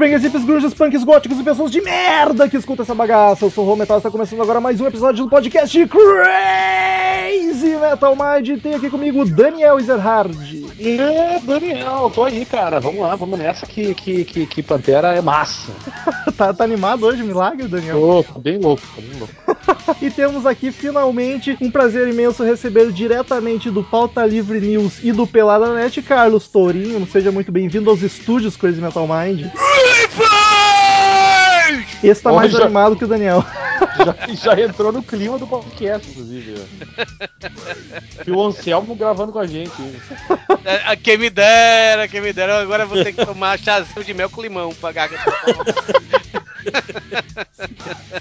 Headbangers, hippies, grunges, punks, góticos e pessoas de merda que escutam essa bagaça. Eu sou o Rô Metal e está começando agora mais um episódio do podcast Crazy Metal Mind. Tem aqui comigo o Daniel Ezerhard. É, Daniel, tô aí, cara. Vamos lá, vamos nessa que, que, que, que Pantera é massa. tá, tá animado hoje, milagre, Daniel? Tô, tô bem louco, tô bem louco. E temos aqui finalmente um prazer imenso receber diretamente do Pauta Livre News e do Pelada Net, Carlos Tourinho. Seja muito bem-vindo aos estúdios Crazy Metal Mind. Esse tá mais Hoje- animado que o Daniel. Já, já entrou no clima do podcast, inclusive. né? E o Anselmo gravando com a gente. É, Quem me dera, quem me dera. Agora eu vou ter que tomar chazinho de mel com limão pra garganta.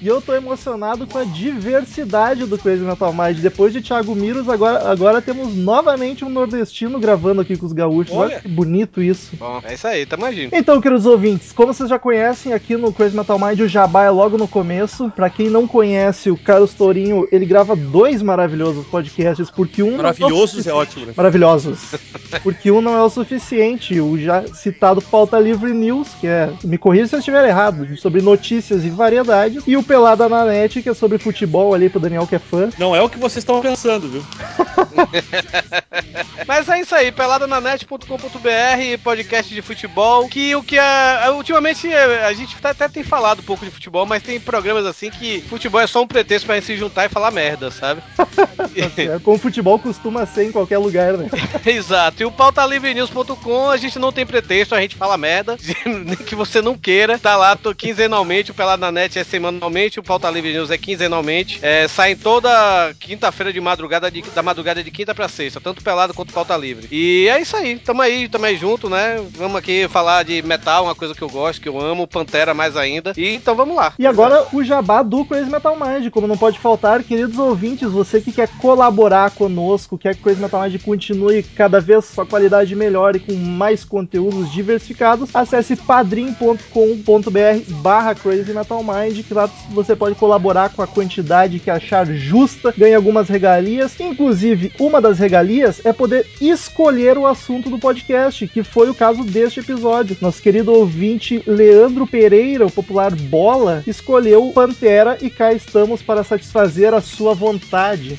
E eu tô emocionado com a diversidade do Crazy Metal Mind. Depois de Thiago Miros, agora, agora temos novamente um nordestino gravando aqui com os gaúchos. Olha, Olha. que bonito isso. Bom, é isso aí, tamo agindo. Então, queridos ouvintes, como vocês já conhecem, aqui no Crazy Metal Mind o Jabá é logo no começo. Pra quem não conhece, o Carlos Tourinho, ele grava dois maravilhosos podcasts, porque um... é o Maravilhosos é ótimo, né? Maravilhosos. Porque um não é o suficiente. O já citado Pauta Livre News, que é, me corrija se eu estiver errado, sobre notícias e variedades. E o Pelada na Net, que é sobre futebol ali pro Daniel que é fã. Não é o que vocês estão pensando, viu? Mas é isso aí, peladananet.com.br, podcast de futebol. Que o que é. Ultimamente é, a gente até- até tem falado um pouco de futebol, mas tem programas assim que futebol é só um pretexto pra gente se juntar e falar merda, sabe? É, como futebol costuma ser em qualquer lugar, né? Exato. E o pautalivrenews.com, a gente não tem pretexto, a gente fala merda, nem que você não queira. Tá lá quinzenalmente, o Pelado na Net é semanalmente, o Pauta Livre News é quinzenalmente. É, saem toda quinta-feira de madrugada, de- da madrugada de quinta pra sexta, tanto Pelado quanto Pauta Livre. E é isso aí, tamo aí, tamo aí junto, né? Vamos aqui falar de metal, uma coisa que eu gosto, que eu amo, Pantera mais ainda. E então vamos lá. E agora o jabá do Crazy Metal Mind, como não pode faltar, queridos ouvintes, você que quer colaborar conosco, quer que o Crazy Metal Mind continue cada vez sua qualidade melhor e com mais conteúdos diversificados, acesse padrim.com.br barra Crazy Metal Mind, que lá você pode colaborar com a quantidade que achar justa, ganha algumas regalias, inclusive uma das regalias é poder escolher o assunto do podcast, que foi o caso deste episódio. Nosso querido ouvinte Leandro Pereira, o popular Bola, escolheu Pantera e cá estamos para satisfazer a sua vontade.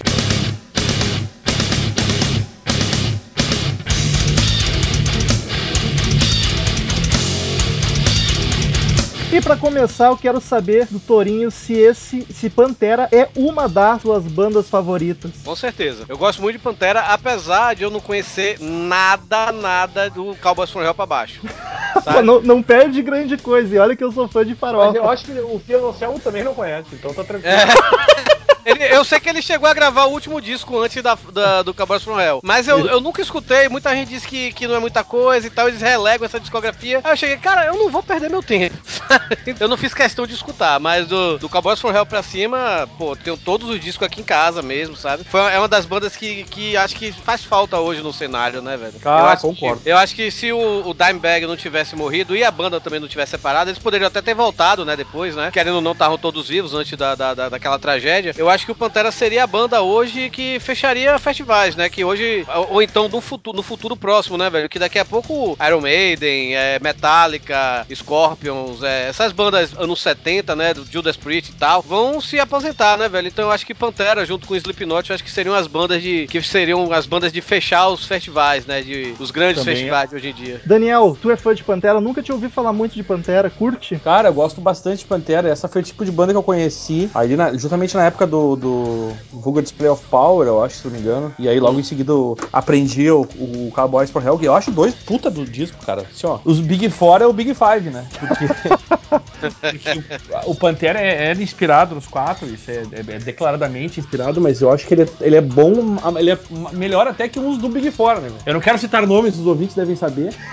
E para começar, eu quero saber do Torinho se esse, se Pantera é uma das suas bandas favoritas. Com certeza. Eu gosto muito de Pantera, apesar de eu não conhecer nada, nada do Cowboys from Hell pra baixo. Não, não perde grande coisa, e olha que eu sou fã de Mas farofa. eu acho que o Fio Anselmo também não conhece, então tá tranquilo. Ele- eu sei que ele chegou a gravar o último disco antes da, da- do Cowboys from Hell. Mas eu, eu nunca escutei, muita gente diz que, que não é muita coisa e tal, eles relegam essa discografia. Aí eu cheguei, cara, eu não vou perder meu tempo. eu não fiz questão de escutar, mas do, do Cowboys from Hell pra cima, pô, tenho todos os discos aqui em casa mesmo, sabe? Foi, é uma das bandas que, que acho que faz falta hoje no cenário, né, velho? Ah, eu acho concordo. Que, eu acho que se o, o Dimebag não tivesse morrido e a banda também não tivesse separado, eles poderiam até ter voltado, né, depois, né? Querendo ou não, estavam todos vivos antes da, da, da- daquela tragédia. Eu acho que o Pantera seria a banda hoje que fecharia festivais, né? Que hoje, ou, ou então no futuro, no futuro próximo, né, velho? Que daqui a pouco Iron Maiden, é, Metallica, Scorpions, é, essas bandas anos 70, né, do Judas Priest e tal, vão se aposentar, né, velho? Então eu acho que Pantera, junto com Slipknot, eu acho que seriam as bandas de. que seriam as bandas de fechar os festivais, né? De, os grandes Também é. festivais de hoje em dia. Daniel, tu é fã de Pantera? Nunca te ouvi falar muito de Pantera, curte? Cara, eu gosto bastante de Pantera. Essa foi o tipo de banda que eu conheci ali na- justamente na época do do, do Vulgar Display of Power, eu acho, se não me engano. E aí logo em seguida aprendi o, o Cowboys for Hell, que eu acho dois puta do disco, cara. Assim, ó, os Big Four é o Big Five, né? Porque, o, o Pantera é, é inspirado nos quatro, isso é, é- é declaradamente inspirado, mas eu acho que ele é, ele é bom, ele é melhor até que uns do Big Four, né? Eu não quero citar nomes, os ouvintes devem saber.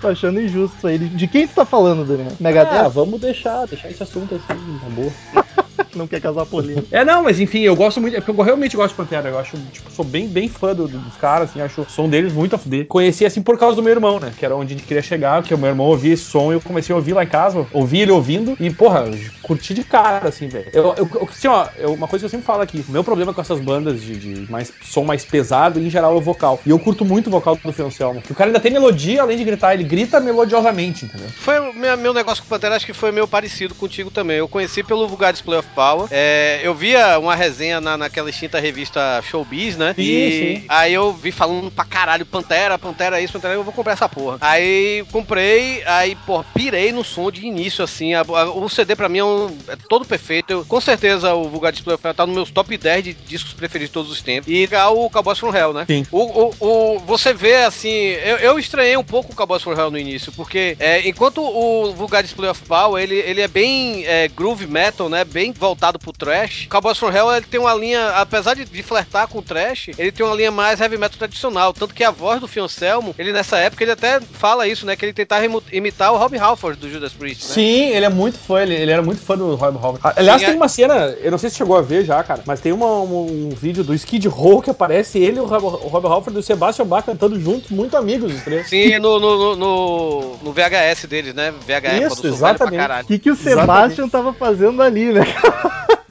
Tô achando injusto isso aí. De quem tu tá falando, Daniel? Ah, Megadeth? vamos deixar, deixar esse assunto assim, na boa. Não quer casar polícia. É, não, mas enfim, eu gosto muito, é porque eu realmente gosto de Pantera, eu acho, tipo, sou bem, bem fã do- do- dos caras, assim, acho o som deles muito a fuder. Conheci, assim, por causa do meu irmão, né, que era onde a gente queria chegar, que o meu irmão ouvia esse som e eu comecei a ouvir lá em casa, ouvi ele ouvindo e, porra, curti de cara, assim, velho. Eu, eu, eu- assim, ó, eu- uma coisa que eu sempre falo aqui, o meu problema com essas bandas de, de mais, som mais pesado, em geral, é o vocal. E eu curto muito o vocal do Phil Anselmo, que o cara ainda tem melodia, além de gritar, ele grita melodiosamente, entendeu? Foi o meu, meu negócio com o Pantera, acho que foi meio parecido contigo também. Eu conheci pelo Vulgar Display of Power. É, eu via uma resenha na, naquela extinta revista Showbiz, né? Sim, e sim. aí eu vi falando pra caralho, Pantera, Pantera isso, Pantera, eu vou comprar essa porra. Aí comprei, aí, pô, pirei no som de início, assim. A- a- o CD pra mim é, um- é todo perfeito. Eu- com certeza o Vulgar Display of Power tá nos meus top 10 de discos preferidos de todos os tempos. E é o Cowboys from Hell, né? Sim. O, o, o- você vê assim, eu, eu estranhei um pouco o Cowboys for Hell no início, porque é, enquanto o Vulgar Display of Power ele, ele é bem é, groove metal, né? Bem voltado pro trash. O Cowboys for Hell ele tem uma linha, apesar de, de flertar com o trash, ele tem uma linha mais heavy metal tradicional. Tanto que a voz do Phil Anselmo, ele nessa época ele até fala isso, né? Que ele tentava imitar o Rob Halford do Judas Priest, né? Sim, ele é muito fã, ele, ele era muito fã do Rob Halford. Aliás, Sim, tem é- uma cena, eu não sei se chegou a ver já, cara, mas tem uma- um, um vídeo do Skid Row que aparece ele, o Rob, o Rob Halford e o Sebastian Bach cantando juntos, muito amigos os três. Sim, no, no, no, no VHS deles, né? VHS, Isso, exatamente. O que, que o Sebastian tava fazendo ali, né?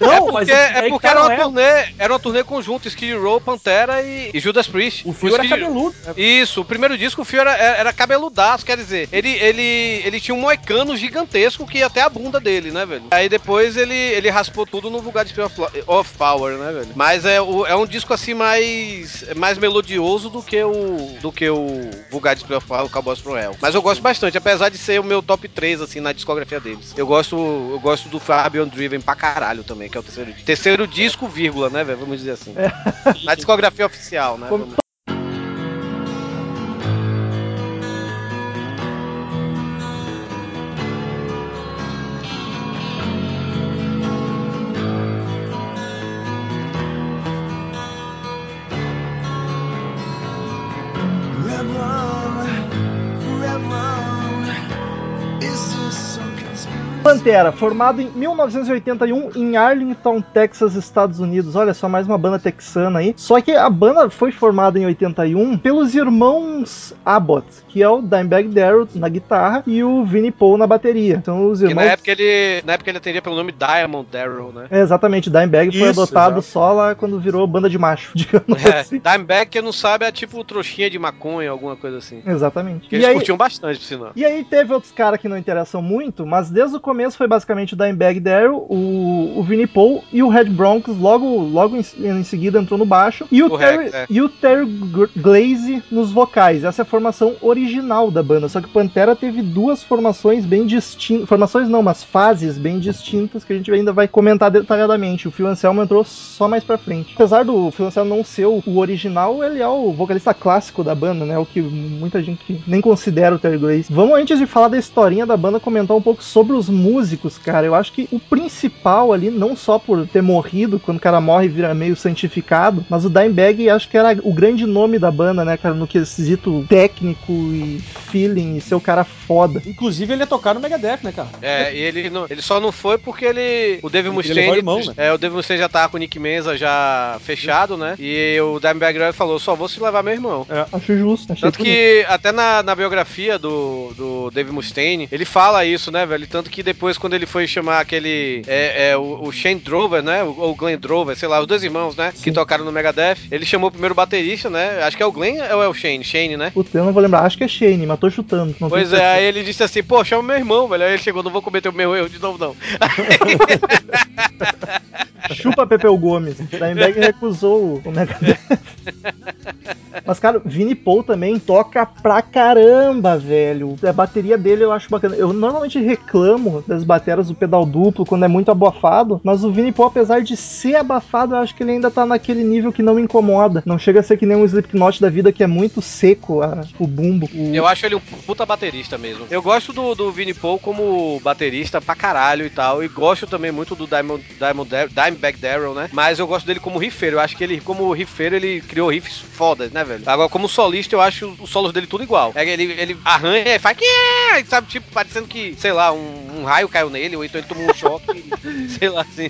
Não, é porque, é que porque era, uma turnê, era uma turnê conjunta, Skid Row, Pantera e, e Judas Priest. O fio era Skid- cabeludo. Isso, o primeiro disco o fio era, era, era cabeludaço, quer dizer, ele, ele, ele tinha um moicano gigantesco que ia até a bunda dele, né, velho? Aí depois ele, ele raspou tudo no Vulgar Display of, of Power, né, velho? Mas é, o, é um disco assim mais, mais melodioso do que o do que o Vulgar Display of Power, o Cowboys from Hell. Mas eu gosto bastante, apesar de ser o meu top 3 assim na discografia deles. Eu gosto, eu gosto do Fabian Driven pra caralho também, que é o terceiro disco. Terceiro disco, vírgula, né, velho? Vamos dizer assim. Na discografia oficial, né? Como- Pantera, formado em 1981 em Arlington, Texas, Estados Unidos. Olha só, mais uma banda texana aí. Só que a banda foi formada em 81 pelos irmãos Abbott, que é o Dimebag Darrell na guitarra e o Vinnie Paul na bateria. Então os Que irmãos... na época ele, na época ele atendia pelo nome Diamond Darrell, né? É, exatamente, Dimebag foi Isso, adotado exato. só lá quando virou banda de macho, digamos É, assim. Dimebag, quem não sabe, é tipo trouxinha de maconha, alguma coisa assim. Exatamente. Que E eles aí, curtiam bastante, por sinal. E aí teve outros caras que não interessam muito, mas desde o começo foi basicamente o Dimebag Darrell, o, o Vinnie Paul e o Red Broncos logo, logo em, em seguida entrou no baixo e o, O Terry, Rex, é. e o Terry Glaze nos vocais. Essa é a formação original da banda, só que Pantera teve duas formações bem distintas, formações não, mas fases bem distintas que a gente ainda vai comentar detalhadamente. O Phil Anselmo entrou só mais pra frente. Apesar do Phil Anselmo não ser o o original, ele é o vocalista clássico da banda, né? O que muita gente nem considera o Terry Glaze. Vamos, antes de falar da historinha da banda, comentar um pouco sobre os músicos, cara. Eu acho que o principal ali, não só por ter morrido, quando o cara morre e vira meio santificado, mas o Dimebag acho que era o grande nome da banda, né, cara? No quesito técnico e feeling e ser o cara foda. Inclusive, ele ia tocar no Megadeth, né, cara? É, e ele, não, ele só não foi porque ele. O Dave Ele Mustaine. irmão, né? É, o Dave Mustaine já tava com o Nick Menza já fechado, né? E o Dimebag falou: só vou se levar meu irmão. Acho justo. Achei Tanto bonito. que até na, na biografia do, do Dave Mustaine, ele fala isso, né, velho? Tanto que depois, quando ele foi chamar aquele. É, é, o, o Shane Drover, né? Ou Glenn Drover, sei lá, os dois irmãos, né? Que tocaram no Megadeth. Ele chamou o primeiro baterista, né? Acho que é o Glenn ou é o Shane? Shane, né? Puta, eu não vou lembrar. Acho que é Shane, mas tô chutando. Pois é, aí certeza. ele disse assim, pô, chama meu irmão, velho. Aí ele chegou, não vou cometer o meu erro de novo, não. Chupa Pepeu Gomes. Dimebag recusou o Megadeth. Mas, cara, Vini Paul também toca pra caramba, velho. A bateria dele eu acho bacana. Eu normalmente reclamo das bateras do pedal duplo quando é muito abafado, mas o Vini Paul, apesar de ser abafado, eu acho que ele ainda tá naquele nível que não me incomoda. Não chega a ser que nem um Slipknot da vida que é muito seco a- o bumbo. O- Eu acho ele um puta baterista mesmo. Eu gosto do, do Vini Paul como baterista pra caralho e tal. E gosto também muito do Diamond, Diamond, Dimebag Darrell, né? Mas eu gosto dele como riffeiro. Eu acho que ele, como riffeiro, ele criou riffs fodas, né, velho? Agora, como solista, eu acho os solos dele tudo igual. É, ele, ele arranha e faz. "Quê?", Sabe, tipo, parecendo que, sei lá, um, um raio caiu nele, ou então ele tomou um choque. sei lá assim.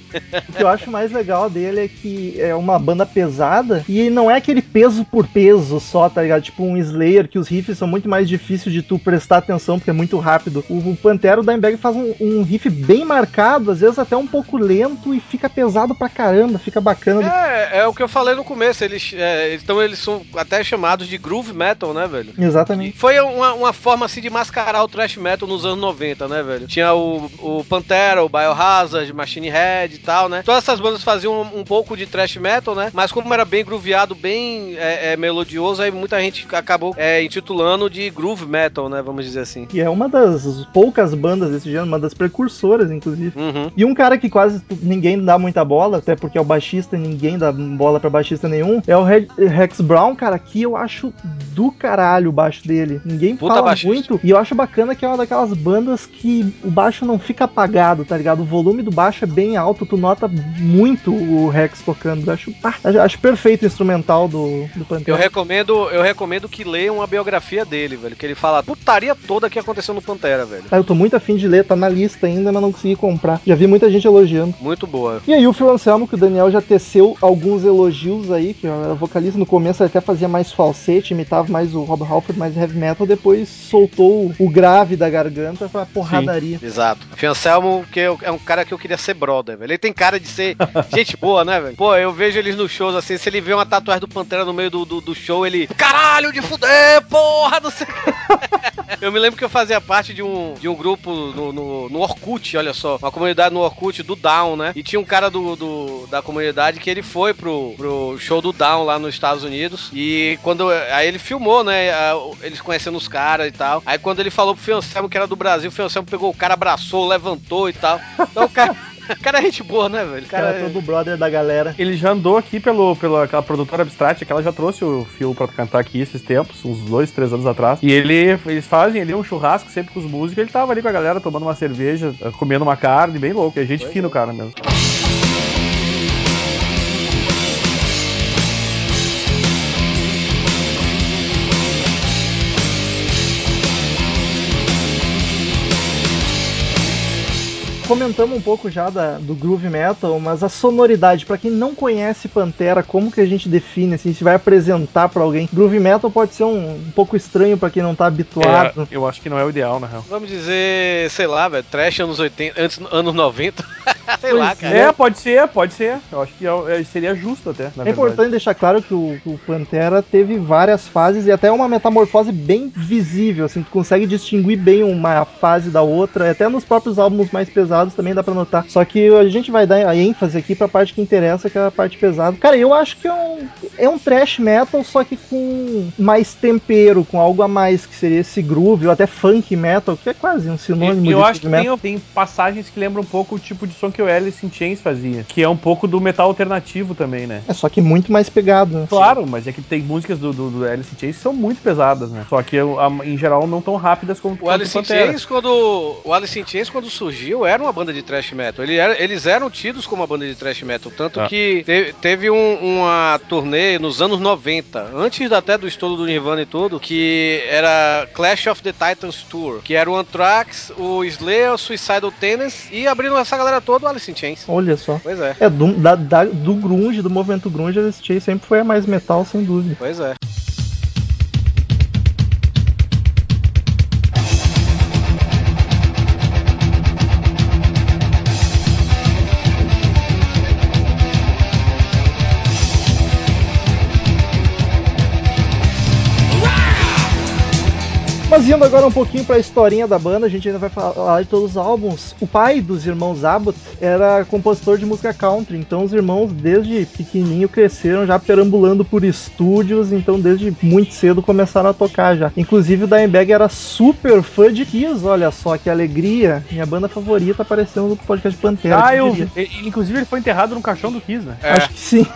O que eu acho mais legal dele é que é uma banda pesada e não é aquele peso por peso só, tá ligado? Tipo um Slayer, que os riffs são muito mais difíceis de tu prestar atenção porque é muito rápido. O, o Pantera, o Dimebag faz um, um riff bem marcado, às vezes até um pouco lento e fica pesado pra caramba, fica bacana. É, é o que eu falei no começo. Eles, é, então eles são até chamados de groove metal, né, velho? Exatamente. Foi uma, uma forma assim de mascarar o thrash metal nos anos 90, né, velho? Tinha o, o Pantera, o Biohazard, Machine Head e tal, né? Todas essas bandas faziam um, um pouco de thrash metal, né? Mas como era bem grooveado, bem é, é, melodioso, aí muita gente acabou é, intitulando de groove metal, né? Vamos dizer assim. E é uma das poucas bandas desse gênero, uma das precursoras, inclusive. Uhum. E um cara que quase ninguém dá muita bola, até porque é o baixista e ninguém dá bola pra baixista nenhum, é o Re- Rex Brown, cara, que eu acho do caralho o baixo dele. Ninguém Puta fala baixista. muito. E eu acho bacana que é uma daquelas bandas que o baixo não fica apagado, tá ligado? O volume do baixo é bem alto, tu nota muito o Rex tocando. Eu acho, ah, eu acho perfeito o instrumental do, do Eu Pantera. recomendo, eu recomendo que leiam a biografia dele, velho. Que ele fala a putaria toda que aconteceu no Pantera, velho. Ah, eu tô muito afim de ler, tá na lista ainda, mas não consegui comprar. Já vi muita gente elogiando. Muito boa. E aí o Phil Anselmo, que o Daniel já teceu alguns elogios aí, que era vocalista no começo, ele até fazia mais falsete, imitava mais o Rob Halford, mais heavy metal, depois soltou o grave da garganta pra porradaria. Exato. Fiancelmo, que eu- é um cara que eu queria ser brother, velho. Ele tem cara de ser gente boa, né, velho? Pô, eu vejo eles nos shows assim, se ele vê uma tatuagem do Pantera no meio do, do, do show, ele. Caralho de fuder, porra, não sei o quê." Eu me lembro que eu fazia parte de um, de um grupo no, no, no Orkut, olha só. Uma comunidade no Orkut do Down, né? E tinha um cara do, do- da comunidade que ele foi pro, pro show do Down lá nos Estados Unidos. E quando. Aí ele filmou, né? Eles conhecendo os caras e tal. Aí quando ele falou pro Fiancelmo que era do Brasil, o Fiancelmo pegou o cara, abraçou, levantou e tal. Então o cara. O cara é gente boa, né, velho? Cara cara é todo brother da galera. Ele já andou aqui pelo, pela aquela produtora Abstract, que ela já trouxe o Phil pra cantar aqui esses tempos, uns dois, três anos atrás. E ele, eles fazem ali um churrasco sempre com os músicos. Ele tava ali com a galera tomando uma cerveja, comendo uma carne, bem louco. É gente fina o cara mesmo. Comentamos um pouco já da- do groove metal, mas a sonoridade, pra quem não conhece Pantera, como que a gente define, assim, se vai apresentar pra alguém? Groove metal pode ser um, um pouco estranho pra quem não tá habituado. É, eu acho que não é o ideal, na real. Vamos dizer, sei lá, velho, trash anos 80, antes, anos 90. sei lá, Pois cara. É, pode ser, pode ser. Eu acho que é- é- seria justo até, na É verdade. importante deixar claro que o, o Pantera teve várias fases e até uma metamorfose bem visível, assim, tu consegue distinguir bem uma fase da outra, até nos próprios álbuns mais pesados também dá pra notar. Só que a gente vai dar a ênfase aqui pra parte que interessa, que é a parte pesada. Cara, eu acho que é um, é um trash metal, só que com mais tempero, com algo a mais, que seria esse groove, ou até funk metal, que é quase um sinônimo Eu, eu de acho que metal. tem, tem passagens que lembram um pouco o tipo de som que o Alice in Chains fazia, que é um pouco do metal alternativo também, né? É só que muito mais pegado, né? Claro, mas é que tem músicas do, do, do Alice in Chains que são muito pesadas, né? Só que em geral não tão rápidas como O Alice in. Chains, quando, o Alice in Chains, quando surgiu, era uma banda de thrash metal. Ele era- eles eram tidos como uma banda de thrash metal. Tanto Ah. que te- teve um- uma turnê nos anos 90, antes até do estouro do Nirvana e tudo, que era Clash of the Titans Tour, que era o Anthrax, o Slayer, o Suicidal Tennis e abrindo essa galera toda o Alice in Chains. Olha só. Pois é, É, do, da- da- do grunge, do movimento grunge, Alice Chase sempre foi a mais metal, sem dúvida. pois é. Mas Mas indo agora um pouquinho pra historinha da banda, a gente ainda vai falar de todos os álbuns. O pai dos irmãos Abbott era compositor de música country, então os irmãos desde pequenininho cresceram já perambulando por estúdios, então desde muito cedo começaram a tocar já. Inclusive o Dimebag era super fã de Kiss, olha só que alegria. Minha banda favorita apareceu no podcast Pantera. Ah, eu. Inclusive ele foi enterrado no caixão do Kiss, né? É, Acho que sim.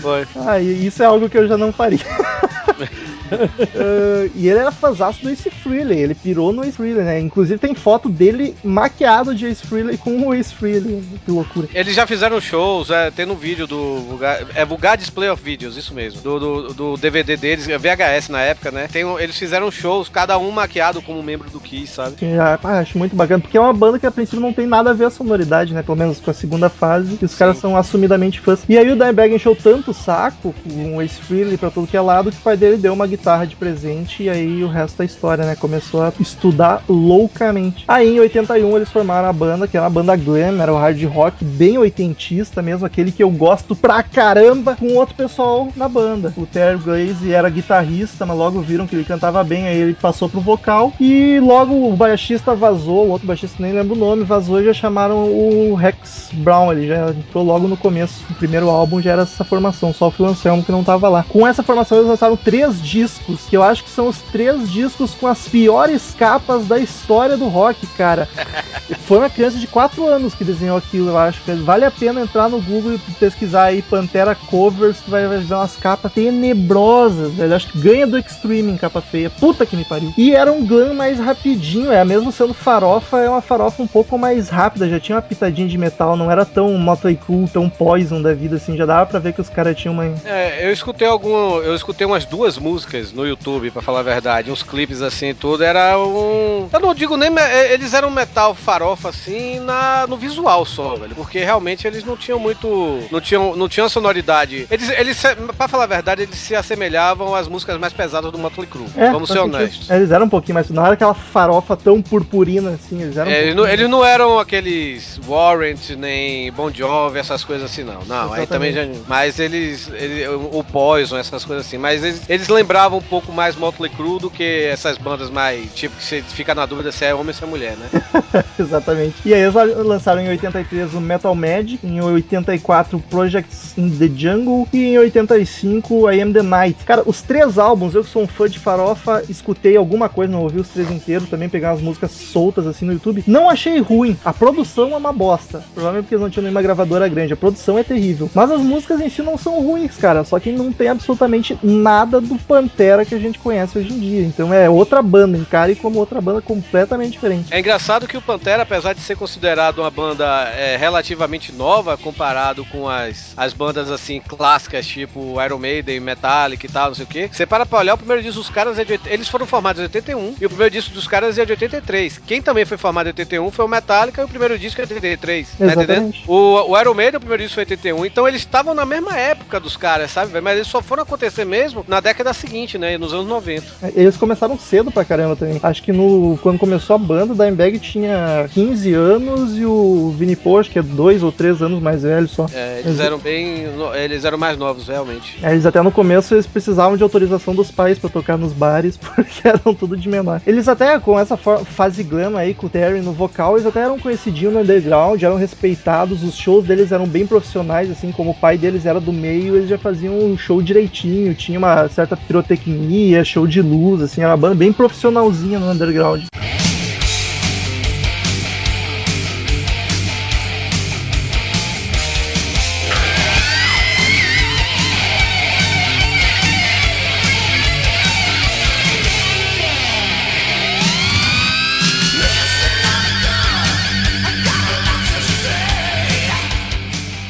foi. Ah, isso é algo que eu já não faria. Ah, e ele era do Ace Frehley, ele pirou no Ace Frehley, né? Inclusive tem foto dele maquiado de Ace Frehley com o Ace Frehley, que loucura. Eles já fizeram shows, é, tem no vídeo do Vulgar, é Vulgar Display of Videos, isso mesmo, do, do, do DVD deles, é VHS na época, né? Tem, eles fizeram shows, cada um maquiado como membro do Kiss, sabe? Já- ah, acho muito bacana, porque é uma banda que a princípio não tem nada a ver a sonoridade, né? Pelo menos com a segunda fase, que os caras são assumidamente fãs. E aí o Dimebag encheu tanto o saco com o Ace Frehley pra todo que é lado que o pai dele deu uma guitarra de presente e aí o resto da história, né? Começou a estudar loucamente. Aí em 81 eles formaram a banda, que era uma banda glam, era o hard rock bem oitentista mesmo, aquele que eu gosto pra caramba, com outro pessoal na banda. O Terry Glaze era guitarrista, mas logo viram que ele cantava bem, aí ele passou pro vocal e logo o baixista vazou, o outro baixista nem lembro o nome, vazou e já chamaram o Rex Brown, ele já entrou logo no começo, o primeiro álbum já era essa formação, só o Phil Anselmo que não tava lá. Com essa formação eles lançaram três discos, que eu acho que são os três discos com as piores capas da história do rock, cara. Foi uma criança de 4 anos que desenhou aquilo, eu acho. que Vale a pena entrar no Google e pesquisar aí Pantera Covers, que vai ver umas capas tenebrosas, velho. Acho que ganha do Extreme em capa feia. Puta que me pariu. E era um glam mais rapidinho, é. Mesmo sendo farofa, é uma farofa um pouco mais rápida. Já tinha uma pitadinha de metal, não era tão Motley Crue, tão Poison da vida, assim. Já dava pra ver que os caras tinham uma... É, eu escutei algum. Eu escutei umas duas músicas no YouTube, pra falar a verdade, uns clipes assim tudo. Era um. Eu não digo nem. Eles eram metal farofa assim na, no visual só, velho. Porque realmente eles não tinham muito. Não tinham, não tinham sonoridade. Eles, eles, pra falar a verdade, eles se assemelhavam às músicas mais pesadas do Motley Crue. É, Vamos ser honestos. Eles eram um pouquinho mais... Não era aquela farofa tão purpurina, assim. Eles eram um É, eles, pouquinho- não, eles não eram aqueles Warrant, nem Bon Jovi, essas coisas assim, não. Não, aí também já. Mas eles. ele- o Poison, essas coisas assim. Mas eles, eles lembravam um pouco mais Motley Crue do que essas bandas mais. Tipo, que você fica na dúvida se é homem ou se é mulher, né? Exatamente. E aí eles lançaram em 83 o Metal Magic, em 84 Projects in the Jungle e em 85 I Am the Night. Cara, os três álbuns, eu que sou um fã de farofa, escutei alguma coisa, não ouvi os três inteiros, também pegar as músicas soltas assim no YouTube. Não achei ruim. A produção é uma bosta. Provavelmente porque eles não tinham nenhuma gravadora grande. A produção é terrível. Mas as músicas em si não são ruins, cara. Só que não tem absolutamente nada do Pantera que a gente conhece hoje em dia. Então é outra banda, encare como outra banda completamente diferente. É engraçado que o Pantera, apesar de ser considerado uma banda é, relativamente nova comparado com as, as bandas assim clássicas, tipo Iron Maiden, Metallica e tal, não sei o que, você para pra olhar, o primeiro disco dos caras é de. Eles foram formados em 81 e o primeiro disco dos caras é de 83. Quem também foi formado em 81 foi o Metallica e o primeiro disco é de 83. Tá entendendo? Exatamente. O, o Iron Maiden, o primeiro disco foi em 81, então eles estavam na mesma época dos caras, sabe? Mas eles só foram acontecer mesmo na década seguinte, né? Nos anos 90. Eles começaram cedo pra caramba também. Acho que no quando começou a banda, o Dimebag tinha 15 anos e o Vini acho que é 2 ou 3 anos mais velho só. É, eles Exa- eram bem. Eles eram mais novos, realmente. É, Eles até no começo eles precisavam de autorização dos pais pra tocar nos bares, porque eram tudo de menor. Eles até com essa fase glam aí com o Terry no vocal, eles até eram conhecidinhos no underground, eram respeitados, os shows deles eram bem profissionais, assim como o pai deles era do meio, eles já faziam um show direitinho, tinha uma certa pirotecnia, show de luz, assim, era uma banda bem profissionalzinha no underground.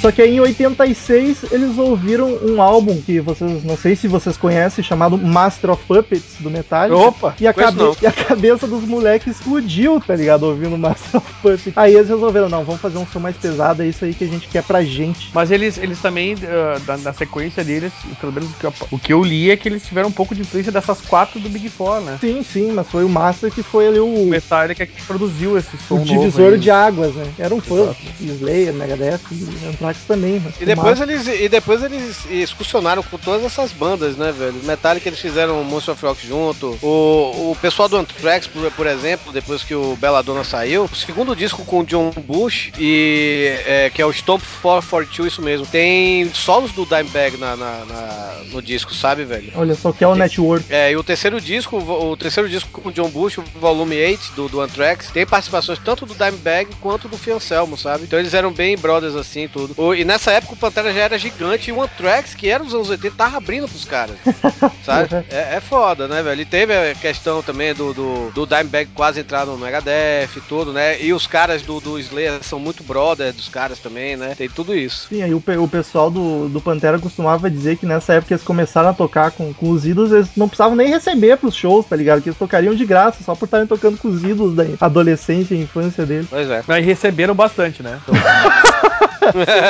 Só que aí em 86 eles ouviram um álbum que vocês, não sei se vocês conhecem, chamado Master of Puppets do Metallica. Opa! E a, cabe- e a cabeça dos moleques explodiu, tá ligado? Ouvindo Master of Puppets. Aí eles resolveram, não, vamos fazer um som mais pesado, é isso aí que a gente quer pra gente. Mas eles, eles também, ah, da, da sequência deles, pelo menos o que, eu, o que eu li é que eles tiveram um pouco de influência dessas quatro do Big Four, né? Sim, sim, mas foi o Master que foi ali O o, Metallica que produziu esse som o divisor de águas, né? Era um fã Slayer, Megadeth, e também. E depois, eles, e depois eles excursionaram com todas essas bandas, né, velho? Metallica eles fizeram Monster of Rock junto. O, o pessoal do Anthrax, por, por exemplo, depois que o Belladonna saiu, o segundo disco com o John Bush, e, é, que é o Stomp 442, isso mesmo, tem solos do Dimebag na, na- na- no disco, sabe, velho? Olha só que é o Network. É, e o terceiro disco, o terceiro disco com o John Bush, o volume 8 do, do Anthrax, tem participações tanto do Dimebag quanto do Phil Anselmo, sabe? Então eles eram bem brothers assim, tudo. O- e nessa época o Pantera já era gigante e o Anthrax, que era dos anos 80, tava abrindo pros caras. sabe? É, é foda, né, velho? E teve a questão também do, do, do Dimebag quase entrar no Megadeth e tudo, né? E os caras do, do Slayer são muito brother dos caras também, né? Tem tudo isso. Sim, aí o, o pessoal do, do Pantera costumava dizer que nessa época eles começaram a tocar com, com os ídolos, eles não precisavam nem receber pros shows, tá ligado? Que eles tocariam de graça, só por estarem tocando com os ídolos da adolescência e infância deles. Pois é. Aí receberam bastante, né? Então,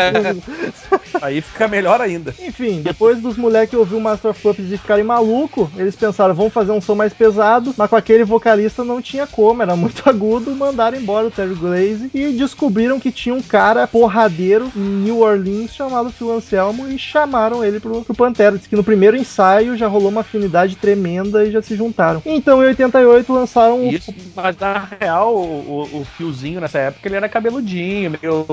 É aí fica melhor ainda. Enfim, depois dos moleques ouvir o Master of Puppets e ficarem maluco, eles pensaram, vamos fazer um som mais pesado, mas com aquele vocalista não tinha como, era muito agudo, mandaram embora o Terry Glaze e descobriram que tinha um cara porradeiro em New Orleans chamado Phil Anselmo e chamaram ele pro, pro Pantera. Diz que no primeiro ensaio já rolou uma afinidade tremenda e já se juntaram. Então em 88 lançaram o Isso, mas na real, o, o, o fiozinho nessa época ele era cabeludinho, meio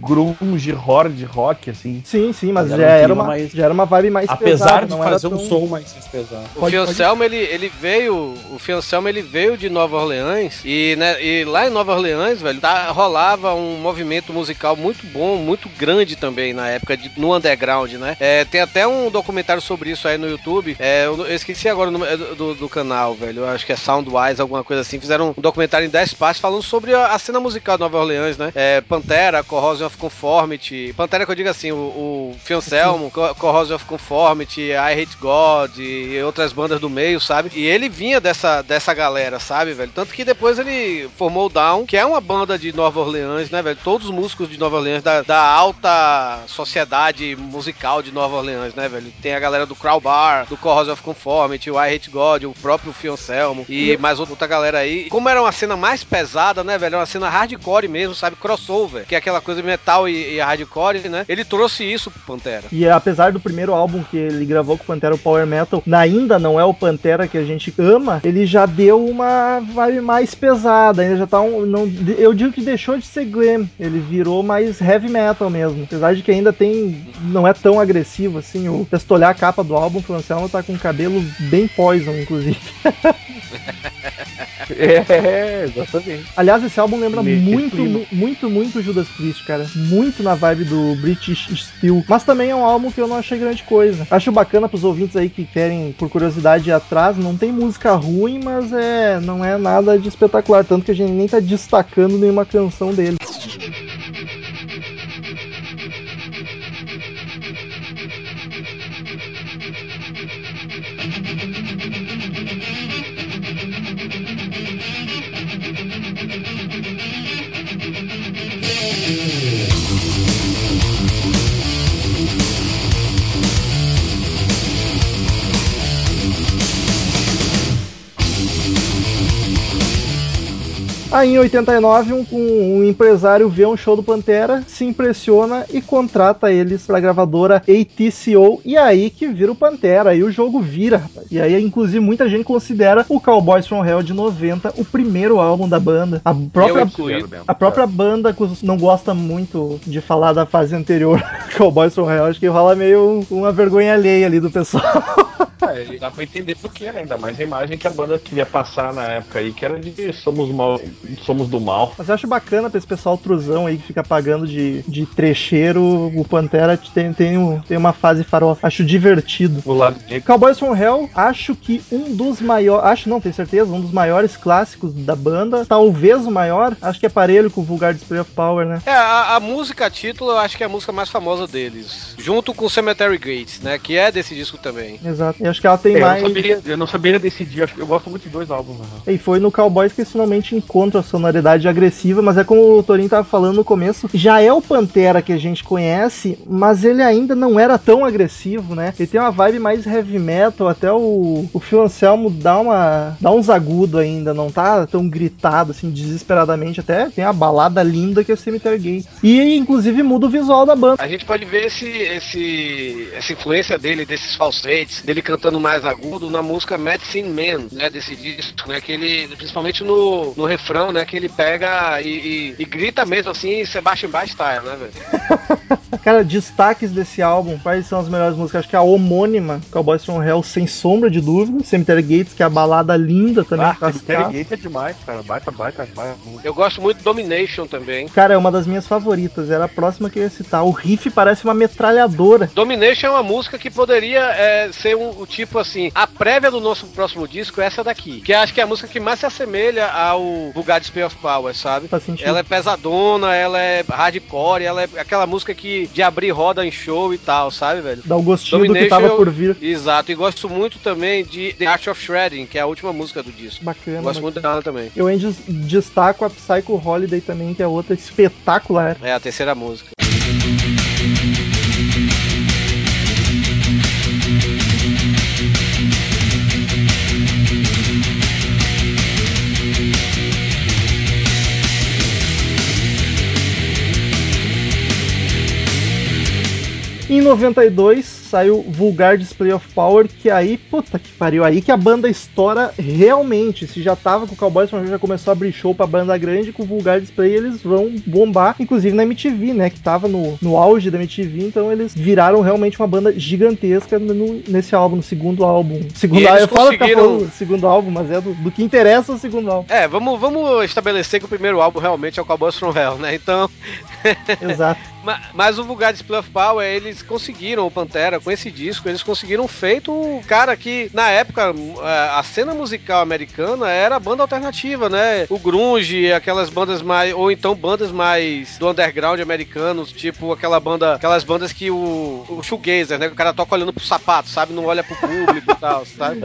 grunge, hard rock, assim. Sim, sim, mas Já era, uma, mais- já era uma vibe mais Apesar pesada, de fazer um tão- som mais pesado. O Pode- Fiancelmo, ele, ele veio. O Fiancelmo, ele veio de Nova Orleans. E, né, e lá em Nova Orleans, velho, tá, rolava um movimento musical muito bom, muito grande também na época, de- no underground, né? É, tem até um documentário sobre isso aí no YouTube. É, eu, eu esqueci agora o nome é do, do- do canal, velho. Eu acho que é Soundwise, alguma coisa assim. Fizeram um documentário em 10 partes falando sobre a, a cena musical de Nova Orleans, né? É, Pantera, Corrosion of Conformity. Pantera que eu digo assim, o, o Fiancelmo, Co- Corrosion of Conformity, I Hate God e outras bandas do meio, sabe? E ele vinha dessa, dessa galera, sabe, velho? Tanto que depois ele formou o Down, que é uma banda de Nova Orleans, né, velho? Todos os músicos de Nova Orleans, da, da alta sociedade musical de Nova Orleans, né, velho? Tem a galera do Crowbar, do Corrosion of Conformity, o I Hate God, o próprio Fiancelmo e mais outra galera aí. Como era uma cena mais pesada, né, velho? Era uma cena hardcore mesmo, sabe? Crossover, que é aquela coisa de metal e, e hardcore, né? Ele trouxe isso pro Pantera. E apesar do primeiro álbum que ele gravou com o Pantera, o Power Metal, ainda não é o Pantera que a gente ama, ele já deu uma vibe mais pesada, ainda já tá um. Não, eu digo que deixou de ser glam, ele virou mais heavy metal mesmo. Apesar de que ainda tem. não é tão agressivo assim. O, se tu olhar a capa do álbum, o Anselmo tá com o cabelo bem poison, inclusive. É, exatamente. Aliás, esse álbum lembra muito, clima. mu- muito, muito Judas Priest, cara. Muito na vibe do British Steel. Mas também é um álbum que eu não achei grande coisa. Acho bacana pros ouvintes aí que querem, por curiosidade, ir atrás. Não tem música ruim, mas é não é nada de espetacular. Tanto que a gente nem tá destacando nenhuma canção dele. Aí em 89, um, um, um empresário vê um show do Pantera, se impressiona e contrata eles pra gravadora ATCO. E aí que vira o Pantera, aí o jogo vira, rapaz. E aí, inclusive, muita gente considera o Cowboys from Hell de 90 o primeiro álbum da banda. A própria, a própria banda não gosta muito de falar da fase anterior, Cowboys from Hell. Acho que rola meio uma vergonha alheia ali do pessoal. É, dá pra entender por quê, né? Ainda mais a imagem que a banda queria passar na época aí, que era de somos, mal, somos do mal. Mas eu acho bacana pra esse pessoal truzão aí que fica pagando de, de trecheiro. O Pantera tem, tem, um- tem uma fase farofa. Acho divertido. O lado negro. Cowboys from Hell, acho que um dos maiores. Acho não, tenho certeza. Um dos maiores clássicos da banda. Talvez o maior. Acho que é parelho com o Vulgar Display of Power, né? É, a, a música título eu acho que é a música mais famosa deles. Junto com Cemetery Gates, né? Que é desse disco também. Exato. E acho que ela tem É, eu, mais. não saberia, eu não saberia decidir, acho que eu gosto muito de dois álbuns. né? E foi no Cowboys que eles finalmente encontram muito a sonoridade agressiva, mas é como o Torinho tava falando no começo, já é o Pantera que a gente conhece, mas ele ainda não era tão agressivo, né? Ele tem uma vibe mais heavy metal, até o, o Phil Anselmo dá, uma, dá uns agudos ainda, não tá tão gritado, assim, desesperadamente, até tem a balada linda que é o Cemetery Gate. E, inclusive, muda o visual da banda. A gente pode ver esse, esse, essa influência dele, desses falsetes, dele cantando mais agudo na música Medicine Man, né, desse disco, né, que ele, principalmente no, no refrão, né, que ele pega e, e, e grita mesmo assim, Sebastian Bach style, né, velho? Cara, destaques desse álbum, quais são as melhores músicas? Acho que a homônima, Cowboys from Hell, sem sombra de dúvida. Cemetery Gates, que é a balada linda também. Ah. Cemetery Gate é demais, cara. Baita, baita, baita. Eu gosto muito de Domination também. Cara, é uma das minhas favoritas. Era a próxima que eu ia citar. O riff parece uma metralhadora. Domination é uma música que poderia é, ser um, o tipo assim, a prévia do nosso próximo disco é essa daqui. Que acho que é a música que mais se assemelha ao Vulgar Display of Power, sabe? Ela é pesadona, ela é hardcore, ela é aquela música que de abrir roda em show e tal, sabe, velho? Dá o gostinho do que tava eu- por vir. Exato, e gosto muito também de The Art of Shredding, que é a última música do disco. Bacana. Gosto bacana. muito dela também. Eu ainda des- destaco a Psycho Holiday também, que é outra espetacular. É a terceira música. Em 92 saiu Vulgar Display of Power, que aí, puta que pariu, aí que a banda estoura realmente. Se já tava com o Cowboys from já começou a abrir show pra banda grande, com o Vulgar Display eles vão bombar, inclusive na MTV, né, que tava no, no auge da MTV, então eles viraram realmente uma banda gigantesca no- nesse álbum, no segundo álbum. Segundo álbum, eu falo que tá conseguiram- segundo álbum, mas é do, do que interessa o segundo álbum. É, vamos, vamos estabelecer que o primeiro álbum realmente é o Cowboys from Hell, né? Então, Exato. ma- mas o Vulgar Display of Power, eles conseguiram, o Pantera, com esse disco, eles conseguiram feito o cara que, na época, eh, a cena musical americana era banda alternativa, né? O grunge, aquelas bandas mais, ou então bandas mais do underground americanos, tipo aquela banda, aquelas bandas que o, o shoegazer, né? O cara toca olhando pro sapato, sabe? Não olha pro público e tal, sabe?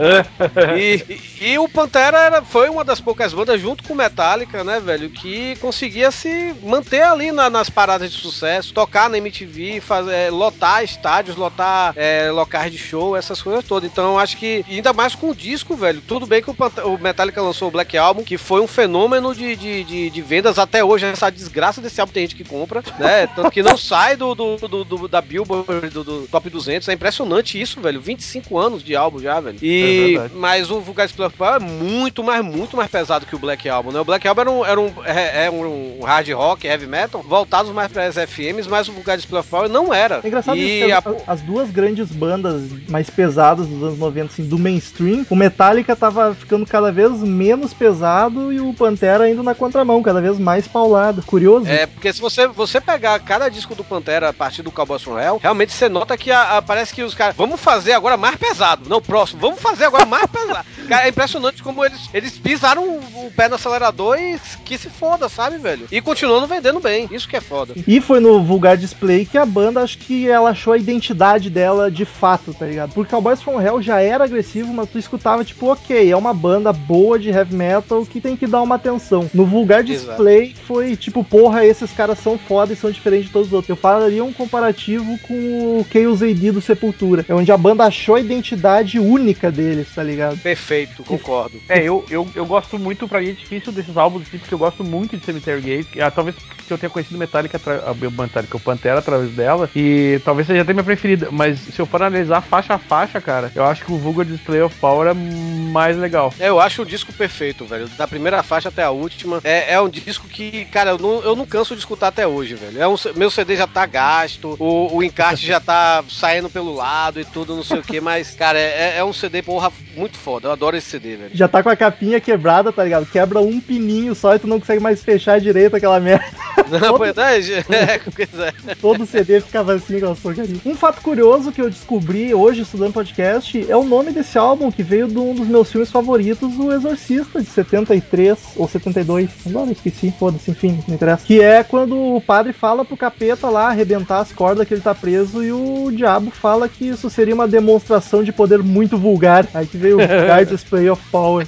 E, e- e o Pantera era, foi uma das poucas bandas, junto com o Metallica, né, velho, que conseguia se manter ali na- nas paradas de sucesso, tocar na MTV, fazer, lotar estádios, lotar é, locais de show, essas coisas todas. Então, acho que, ainda mais com o disco, velho, tudo bem que o, Metallica lançou o Black Album, que foi um fenômeno de, de, de- de vendas até hoje. Essa desgraça desse álbum tem gente que compra, né? Tanto que não sai do, do, do- do- da Billboard, do, do Top 200. É impressionante isso, velho. 25 anos de álbum já, velho. É E, verdade. mas o Vulgar Power é muito mais, muito mais pesado que o Black Album, né? O Black Album era um, era um, é, é um hard rock, heavy metal, voltados mais para as FMs, mas o Vulgar Display of Power não era. É engraçado e isso, a- as, as grandes bandas mais pesadas dos anos 90, assim, do mainstream, o Metallica tava ficando cada vez menos pesado e o Pantera indo na contramão, cada vez mais paulado. Curioso. É, porque se você, você pegar cada disco do Pantera a partir do Cowboys from Hell, realmente você nota que a- a- parece que os caras, vamos fazer agora mais pesado. Não, próximo, vamos fazer agora mais pesado. Cara, é impressionante como eles, eles pisaram o, o pé no acelerador e que se foda, sabe, velho? E continuando vendendo bem. Isso que é foda. E foi no Vulgar Display que a banda, acho que ela achou a identidade dela de fato, tá ligado? Porque Cowboys from Hell já era agressivo, mas tu escutava, tipo, ok, é uma banda boa de heavy metal que tem que dar uma atenção. No Vulgar Exato. Display foi tipo, porra, esses caras são foda e são diferentes de todos os outros. Eu faria um comparativo com o Chaos AD do Sepultura, é onde a banda achou a identidade única deles, tá ligado? Perfeito, concordo. É, eu, eu, eu gosto muito, pra mim é difícil desses álbuns, assim, porque eu gosto muito de Cemetery Gate. Ah, talvez porque eu tenha conhecido Metallica, a Metallica, o Pantera através dela, e talvez seja até minha preferida. Mas se eu for analisar faixa a faixa, cara, eu acho que o Vulgar Display of Power é mais legal. É, eu acho o disco perfeito, velho. Da primeira faixa até a última. É, é um disco que, cara, eu não, eu não canso de escutar até hoje, velho. É um, meu CD já tá gasto, o, o encarte já tá saindo pelo lado e tudo, não sei o que, mas, cara, é, é um CD, porra, muito foda. Eu adoro esse CD, velho. Já tá com a capinha quebrada, tá ligado? Quebra um pininho só e tu não consegue mais fechar direito aquela merda. Não, pois é, é, é. Todo CD ficava assim, aquelas porcarias. Um fato curioso que eu descobri hoje estudando podcast é o nome desse álbum que veio de um dos meus filmes favoritos, O Exorcista, de 73 ou 72. Agora esqueci, foda-se, enfim, não interessa. Que é quando o padre fala pro capeta lá arrebentar as cordas que ele tá preso e o diabo fala que isso seria uma demonstração de poder muito vulgar. Aí que veio o Vulgar Display of Power.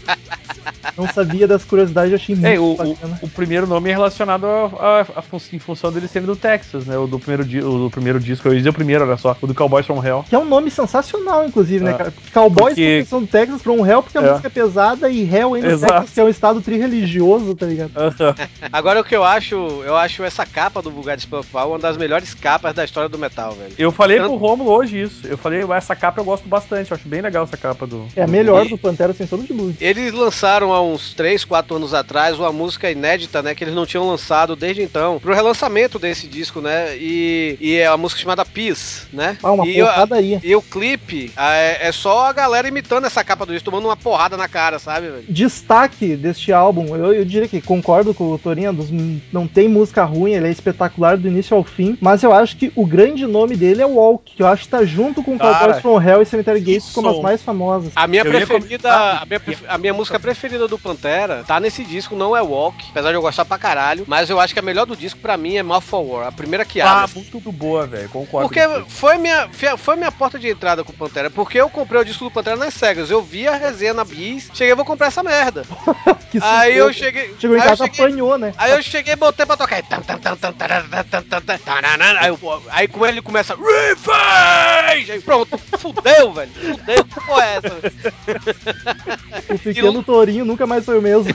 Não sabia das curiosidades, achei muito É, o, o, bacana. o primeiro nome é relacionado a, a- a fun- em função dele serem do Texas, né? O do primeiro, di- o do primeiro disco, eu ia dizer o primeiro, olha só, o do Cowboys from Hell. Que é um nome sensacional, inclusive, né, É. cara? Cowboys Porque- são do Texas from Hell, porque a É. música é pesada e Hell ainda Exato. Texas, que é um estado tri-religioso, tá ligado? Agora o que eu acho, eu acho essa capa do Vulgar Spellfall uma das melhores capas da história do metal, velho. Eu falei Tanto- pro Romulo hoje isso. Eu falei, essa capa eu gosto bastante, eu acho bem legal essa capa do. É a melhor do Pantera, sem sombra de dúvida. Eles lançaram há uns 3, 4 anos atrás uma música inédita, né? Que eles não tinham lançado desde então, pro relançamento desse disco, né? E, e é uma música chamada Peace, né? Ah, uma e, o- porradaria. e o clipe ah, é, é só a galera imitando essa capa do disco, tomando uma porrada na cara, sabe, velho? Destaque deste álbum, eu, eu diria que concordo com o Torinho, dos- não tem música ruim, ele é espetacular do início ao fim, mas eu acho que o grande nome dele é Walk, que eu acho que tá junto com Cowboys from Hell e Cemetery Gates que como as mais famosas. A minha Eu preferida, comentar- a minha, a minha música preferida do Pantera tá nesse disco, não é Walk, apesar de eu gostar pra caralho, mas eu acho que a melhor do disco pra mim é Mouth for War, a primeira que Ah, abre. muito boa, velho. Concordo. Porque foi minha, foi minha porta de entrada com o Pantera. Porque eu comprei o disco do Pantera nas cegas. Eu vi a resenha na Bis, cheguei, vou comprar essa merda. Que Aí eu cheguei. Chegou em casa, cheguei- apanhou, né? Aí eu cheguei botei pra tocar. Aí, eu- aí com ele começa. Revenge! Aí pronto, fudeu, velho. Fudeu, que porra é essa? O pequeno Torinho nunca mais foi o mesmo.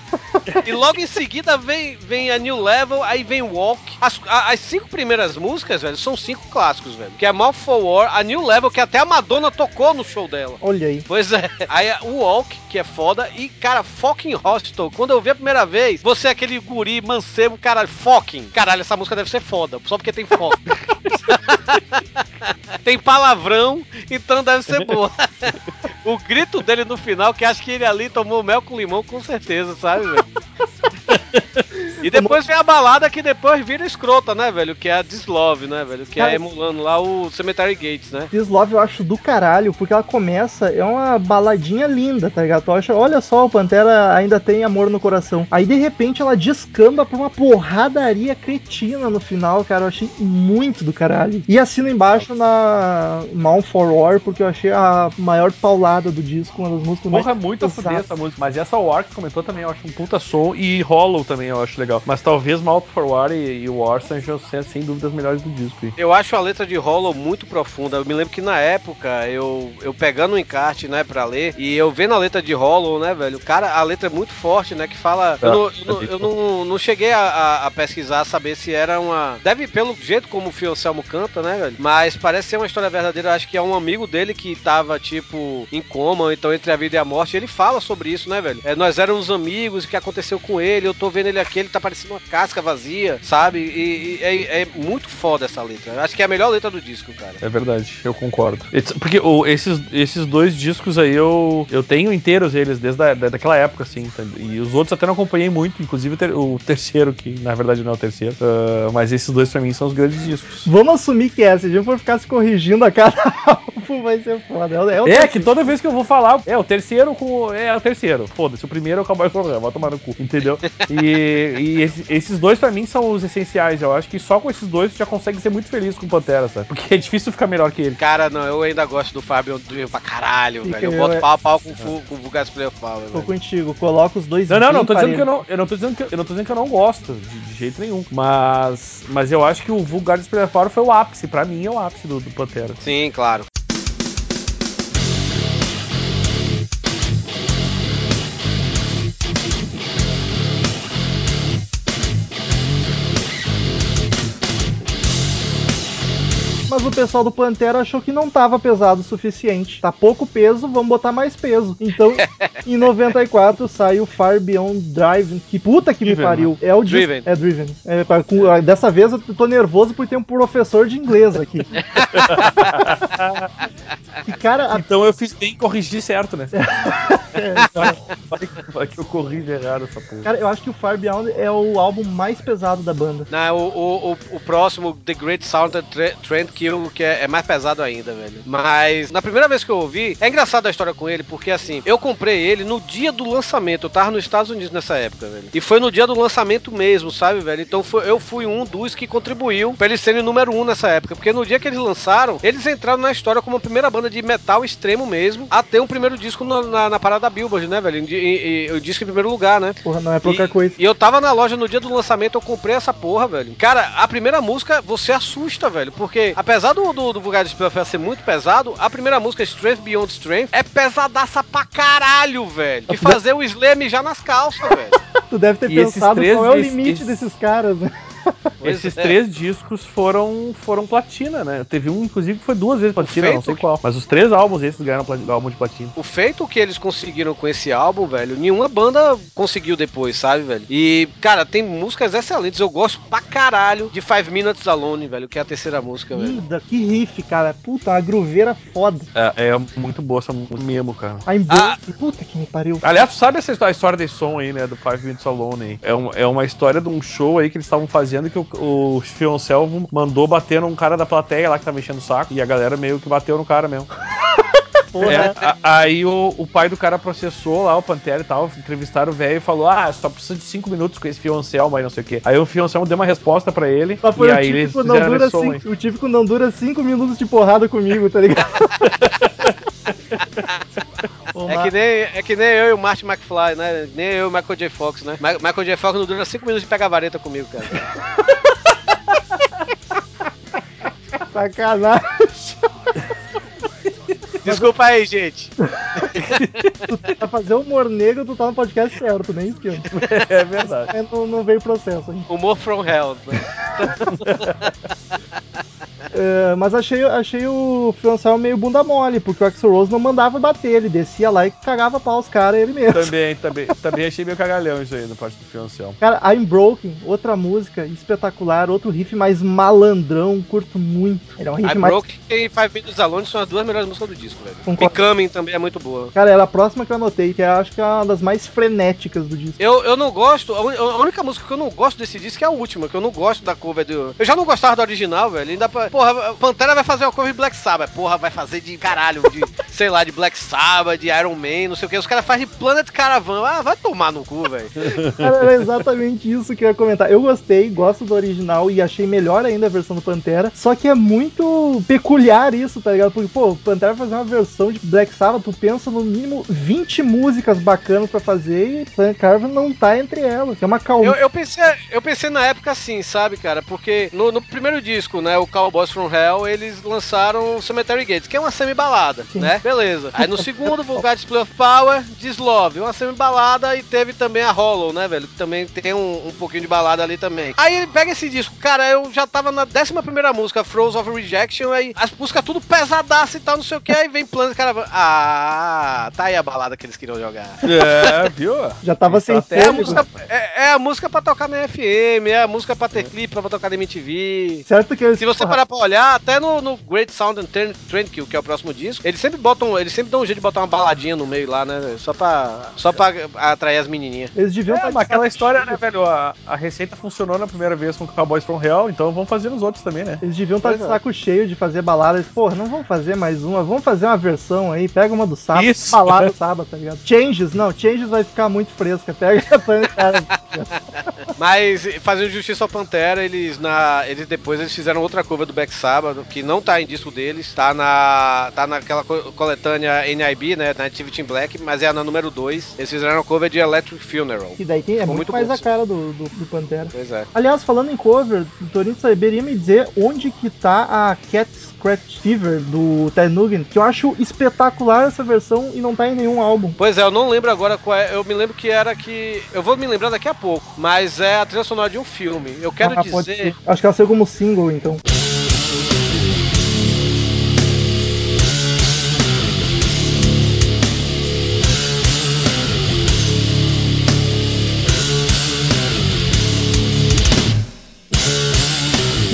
E logo em seguida vem, vem a New Level, aí vem Walk. As, a- as cinco primeiras músicas, velho, são cinco clássicos, velho. Que é Mouth for War, a New Level, que até a Madonna tocou no show dela. Olha aí. Pois é. Aí o Walk, que é foda, e, cara, fucking Hostel. Quando eu vi a primeira vez, você é aquele guri mancebo, caralho, fucking. Caralho, essa música deve ser foda, só porque tem foco. tem palavrão, então deve ser boa. o grito dele no final, que acho que ele ali tomou mel com limão, com certeza, sabe, velho? E depois vem a balada que depois vira escrota, né, velho? Que é a Dislove, né, velho? Que Cara, é emulando lá o Cemetery Gates, né? This Love eu acho do caralho, porque ela começa, é uma baladinha linda, tá ligado? Tu acha, olha só, o Pantera ainda tem amor no coração. Aí de repente ela descamba pra uma porradaria cretina no final, cara. Eu achei muito do caralho. E assino embaixo na Mount for War, porque eu achei a maior paulada do disco, uma das músicas Porra, é mais. muito a fuder essa música. Mas essa War que comentou também, eu acho um puta som. E Hollow também eu acho legal. Mas talvez Mouth for War e, e War sejam sem, sem dúvida as melhores do disco. aí. Eu acho a letra de Hollow muito profunda. Eu me lembro que na época, eu, eu pegando o encarte, né, pra ler, e eu vendo a letra de Hollow, né, velho, cara, a letra é muito forte, né, que fala... eu não, eu é eu não, não cheguei a, a- a pesquisar, saber se era uma... Deve, pelo jeito como o Fio Anselmo canta, né, velho, mas parece ser uma história verdadeira. Eu acho que é um amigo dele que tava, tipo, em coma, então entre a vida e a morte. Ele fala sobre isso, né, velho? É, nós éramos amigos, o que aconteceu com ele, eu tô vendo ele aqui, ele tá parecendo uma casca vazia, sabe? E, e é, é muito foda essa letra. Acho que é a melhor letra do disco, cara. É verdade, eu concordo. It's- Porque o- esses, esses dois discos aí eu, eu tenho inteiros eles desde a, da, daquela época, assim. tá? E os outros até não acompanhei muito, inclusive o, ter- o terceiro, que na verdade não é o terceiro. Ah, mas esses dois pra mim são os grandes discos. Vamos assumir que é, se a gente for ficar se corrigindo a cada álbum, vai ser foda. É, o- é o É, que toda vez que eu vou falar, é o terceiro com. É o terceiro. Foda-se, o primeiro é o Cowboy Forró, vai tomar no cu, entendeu? E, e esse- esses dois pra mim são os essenciais. Eu acho que só com esses dois você já consegue ser muito feliz com o Pantera, sabe? Porque é difícil ficar melhor que ele. Cara, não, eu ainda gosto do Fábio Dream pra caralho, Fica, velho. Eu eu- boto pau a pau com, fu- com o Vulgar Player Power, Tô velho. contigo, coloca os dois Não, não, não tô dizendo que eu não. Eu não tô dizendo que eu, eu não tô dizendo que eu não gosto, de, de jeito nenhum. Mas. Mas eu acho que o Vulgar Preparo foi o ápice. Pra mim é o ápice do, do Pantera. Sim, claro. Mas o pessoal do Pantera achou que não tava pesado o suficiente. Tá pouco peso, vamos botar mais peso. Então, em 94 sai o Far Beyond Drive, que puta que Driven, me pariu. É o Driven. É Driven. É, com- ah, dessa vez eu tô nervoso por ter um professor de inglês aqui. e cara, a- Então eu fiz bem em corrigir certo, né? vai, que eu corrijo errado essa porra. cara, eu acho que o Far Beyond é o álbum mais pesado da banda. Não, o, o, o, o próximo, The Great Sound Tre- Trend Kill, que é, é mais pesado ainda, velho. Mas na primeira vez que eu ouvi, é engraçado a história com ele, porque assim, eu comprei ele no dia do lançamento. Eu tava nos Estados Unidos nessa época, velho. E foi no dia do lançamento mesmo, sabe, velho? Então foi- eu fui um dos que contribuiu pra eles serem número um nessa época. Porque no dia que eles lançaram, eles entraram na história como a primeira banda de metal extremo mesmo a ter um primeiro disco na, na, na parada da Billboard, né, velho? E, e, e disse que em primeiro lugar, né? Porra, não é pouca e, coisa. E eu tava na loja no dia do lançamento, eu comprei essa porra, velho. Cara, a primeira música você assusta, velho. Porque apesar do, do, do Vulgar Display ser muito pesado, a primeira música, Strength Beyond Strength, é pesadaça pra caralho, velho. De fazer o Slam já nas calças, velho. Tu deve ter E pensado três qual é o limite esses- desses caras, né? Esses é. três discos foram, foram platina, né? Teve um, inclusive, que foi duas vezes platina, não sei que- qual. Mas os três álbuns esses ganharam álbum de platina. O feito que eles conseguiram com esse álbum, velho, nenhuma banda conseguiu depois, sabe, velho? E, cara, tem músicas excelentes. Eu gosto pra caralho de Five Minutes Alone, velho, que é a terceira música, velho. Ih, que riff, cara. Puta, uma grooveira foda. É, é muito boa essa música mesmo, cara. I'm Ah. Puta que me pariu. Aliás, sabe essa histó- a história desse som aí, né? Do Five Minutes Alone aí? É, um- é uma história de um show aí que eles estavam fazendo que o, o Anselmo mandou bater num cara da plateia lá que tava enchendo o saco. E a galera meio que bateu no cara mesmo. Porra. É, a- aí o, o pai do cara processou lá o Pantera e tal, entrevistaram o velho e falou: Ah, só precisa de cinco minutos com esse Fio Anselmo aí, não sei o quê. Aí o Fio Anselmo deu uma resposta pra ele. Mas foi e o aí eles típico, não fizeram dura esse som aí. cinco, o típico não dura cinco minutos de porrada comigo, tá ligado? Ô, É que, nem, é que nem eu e o Martin McFly, né? Nem eu e o Michael J. Fox, né? Ma- Michael J. Fox não dura 5 minutos de pegar vareta comigo, cara. Sacanagem. Desculpa aí, gente. Pra fazer humor negro, tu tá no podcast certo, nem esquenta. É verdade. É, Não, não veio processo ainda. Humor from hell, né? É, mas achei, achei o Anselmo meio bunda mole, porque o Axel Rose não mandava bater, ele descia lá e cagava pau os caras ele mesmo. também, também, também achei meio cagalhão isso aí da parte do Fio Anselmo. Cara, I'm Broken, outra música espetacular, outro riff mais malandrão, curto muito. Ele é um riff I mais. Broke e Five Minutes Alone são as duas melhores músicas do disco, velho. Concordo. Becoming também é muito boa. Cara, era a próxima que eu anotei, que eu acho que é uma das mais frenéticas do disco. Eu, eu não gosto, a, a única música que eu não gosto desse disco é a última, que eu não gosto da cover do. Eu já não gostava do original, velho. Ainda pra. Porra, Pantera vai fazer uma cover Black Sabbath. Porra, vai fazer de caralho, de, sei lá, de Black Sabbath, de Iron Man, não sei o que. Os caras fazem Planet Caravan. Ah, vai tomar no cu, velho. Era exatamente isso que eu ia comentar. Eu gostei, gosto do original e achei melhor ainda a versão do Pantera. Só que é muito peculiar isso, tá ligado? Porque, pô, o Pantera vai fazer uma versão de Black Sabbath, tu pensa no mínimo 20 músicas bacanas pra fazer e Planet Caravan não tá entre elas. É uma calma. Eu, eu pensei, eu pensei na época assim, sabe, cara? Porque no, no primeiro disco, né, o Cowboys from Hell, eles lançaram Cemetery Gates, que é uma semi-balada, né? Beleza. Aí no segundo, Vulgar Display of Power, Dislove, uma semi-balada e teve também a Hollow, né, velho? Que também tem um, um pouquinho de balada ali também. Aí ele pega esse disco, cara, eu já tava na décima primeira música, Froze of Rejection, aí as músicas tudo pesadaça e tal, não sei o que, aí vem Planet Caravan. Ah, tá aí a balada que eles queriam jogar. É, viu? Já tava sem Até É a, música, é, é a música pra tocar na FM, é a música pra ter clipe, pra tocar na MTV. Certo que eles, Se você porra, parar pra olhar, até no, no Great Sound and Trend, Trendkill, que é o próximo disco, eles sempre botam, eles sempre dão um jeito de botar uma baladinha no meio lá, né? Só pra, só pra atrair as menininhas. eles deviam É, tá de aquela história, né, velho? A, a receita funcionou na primeira vez com o Cowboys from Hell, então vamos fazer nos outros também, né? Eles deviam estar de Pois é. saco cheio de fazer baladas. Porra, não vamos fazer mais uma, vamos fazer uma versão aí. Pega uma do sábado, Isso. balada do sábado, tá ligado? Changes, não, Changes vai ficar muito fresca. Pega a Caravan. Mas, fazendo justiça ao Pantera, eles na. Eles depois eles fizeram outra cover do Black Sabbath, que não tá em disco deles, tá na. tá naquela co- coletânea NIB, né? Nativity in Black, mas é na número 2. Eles fizeram a cover de Electric Funeral. Que daí tem, é Ficou muito, muito mais a cara do, do, do Pantera. Pois é. Aliás, falando em cover, o Torinho saberia me dizer onde que tá a Cat Scratch Fever do Ted Nugent, que eu acho espetacular essa versão e não tá em nenhum álbum. Pois é, eu não lembro agora qual é. Eu me lembro que era que. Eu vou me lembrar daqui a pouco. Mas é a trilha sonora de um filme. Eu quero Ah, dizer. Acho que ela saiu como single, então.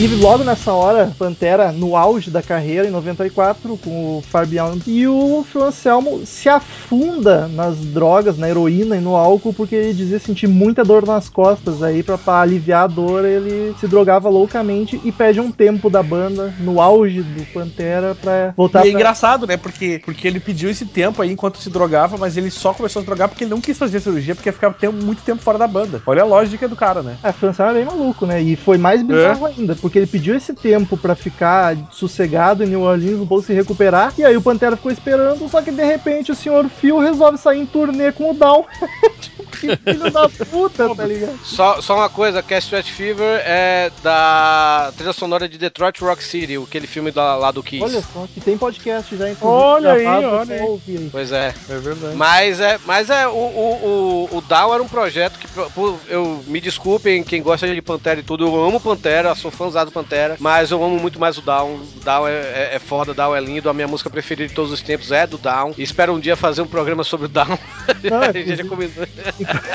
E logo nessa hora, Pantera, no auge da carreira, em 94, com o Beyond, e o Phil Anselmo se afunda nas drogas, na heroína e no álcool, porque ele dizia sentir muita dor nas costas. Aí, pra, pra aliviar a dor, ele se drogava loucamente e pede um tempo da banda, no auge do Pantera, pra voltar E é pra... engraçado, né? Porque, porque ele pediu esse tempo aí enquanto se drogava, mas ele só começou a se drogar porque ele não quis fazer cirurgia, porque tempo- muito tempo fora da banda. Olha a lógica do cara, né? É, o Phil Anselmo é bem maluco, né? E foi mais bizarro ainda, porque porque ele pediu esse tempo pra ficar sossegado em New Orleans, um pouco se recuperar, e aí o Pantera ficou esperando, só que de repente o senhor Phil resolve sair em turnê com o Down. que filho da puta, tá ligado? Só, só uma coisa, Castrat Fever é da trilha sonora de Detroit Rock City, aquele filme da- lá do Kiss. Olha só, que tem podcast já, inclusive. Olha aí, olha aí. ouvir. Pois é. É verdade. Mas é, mas é o, o, o, o Down era um projeto que, eu me desculpem quem gosta de Pantera e tudo, eu amo Pantera, sou fãzado do Pantera, mas eu amo muito mais o Down. O Down é, é, é foda, o Down é lindo, a minha música preferida de todos os tempos é do Down. E espero um dia fazer um programa sobre o Down. Não, a gente já combinou.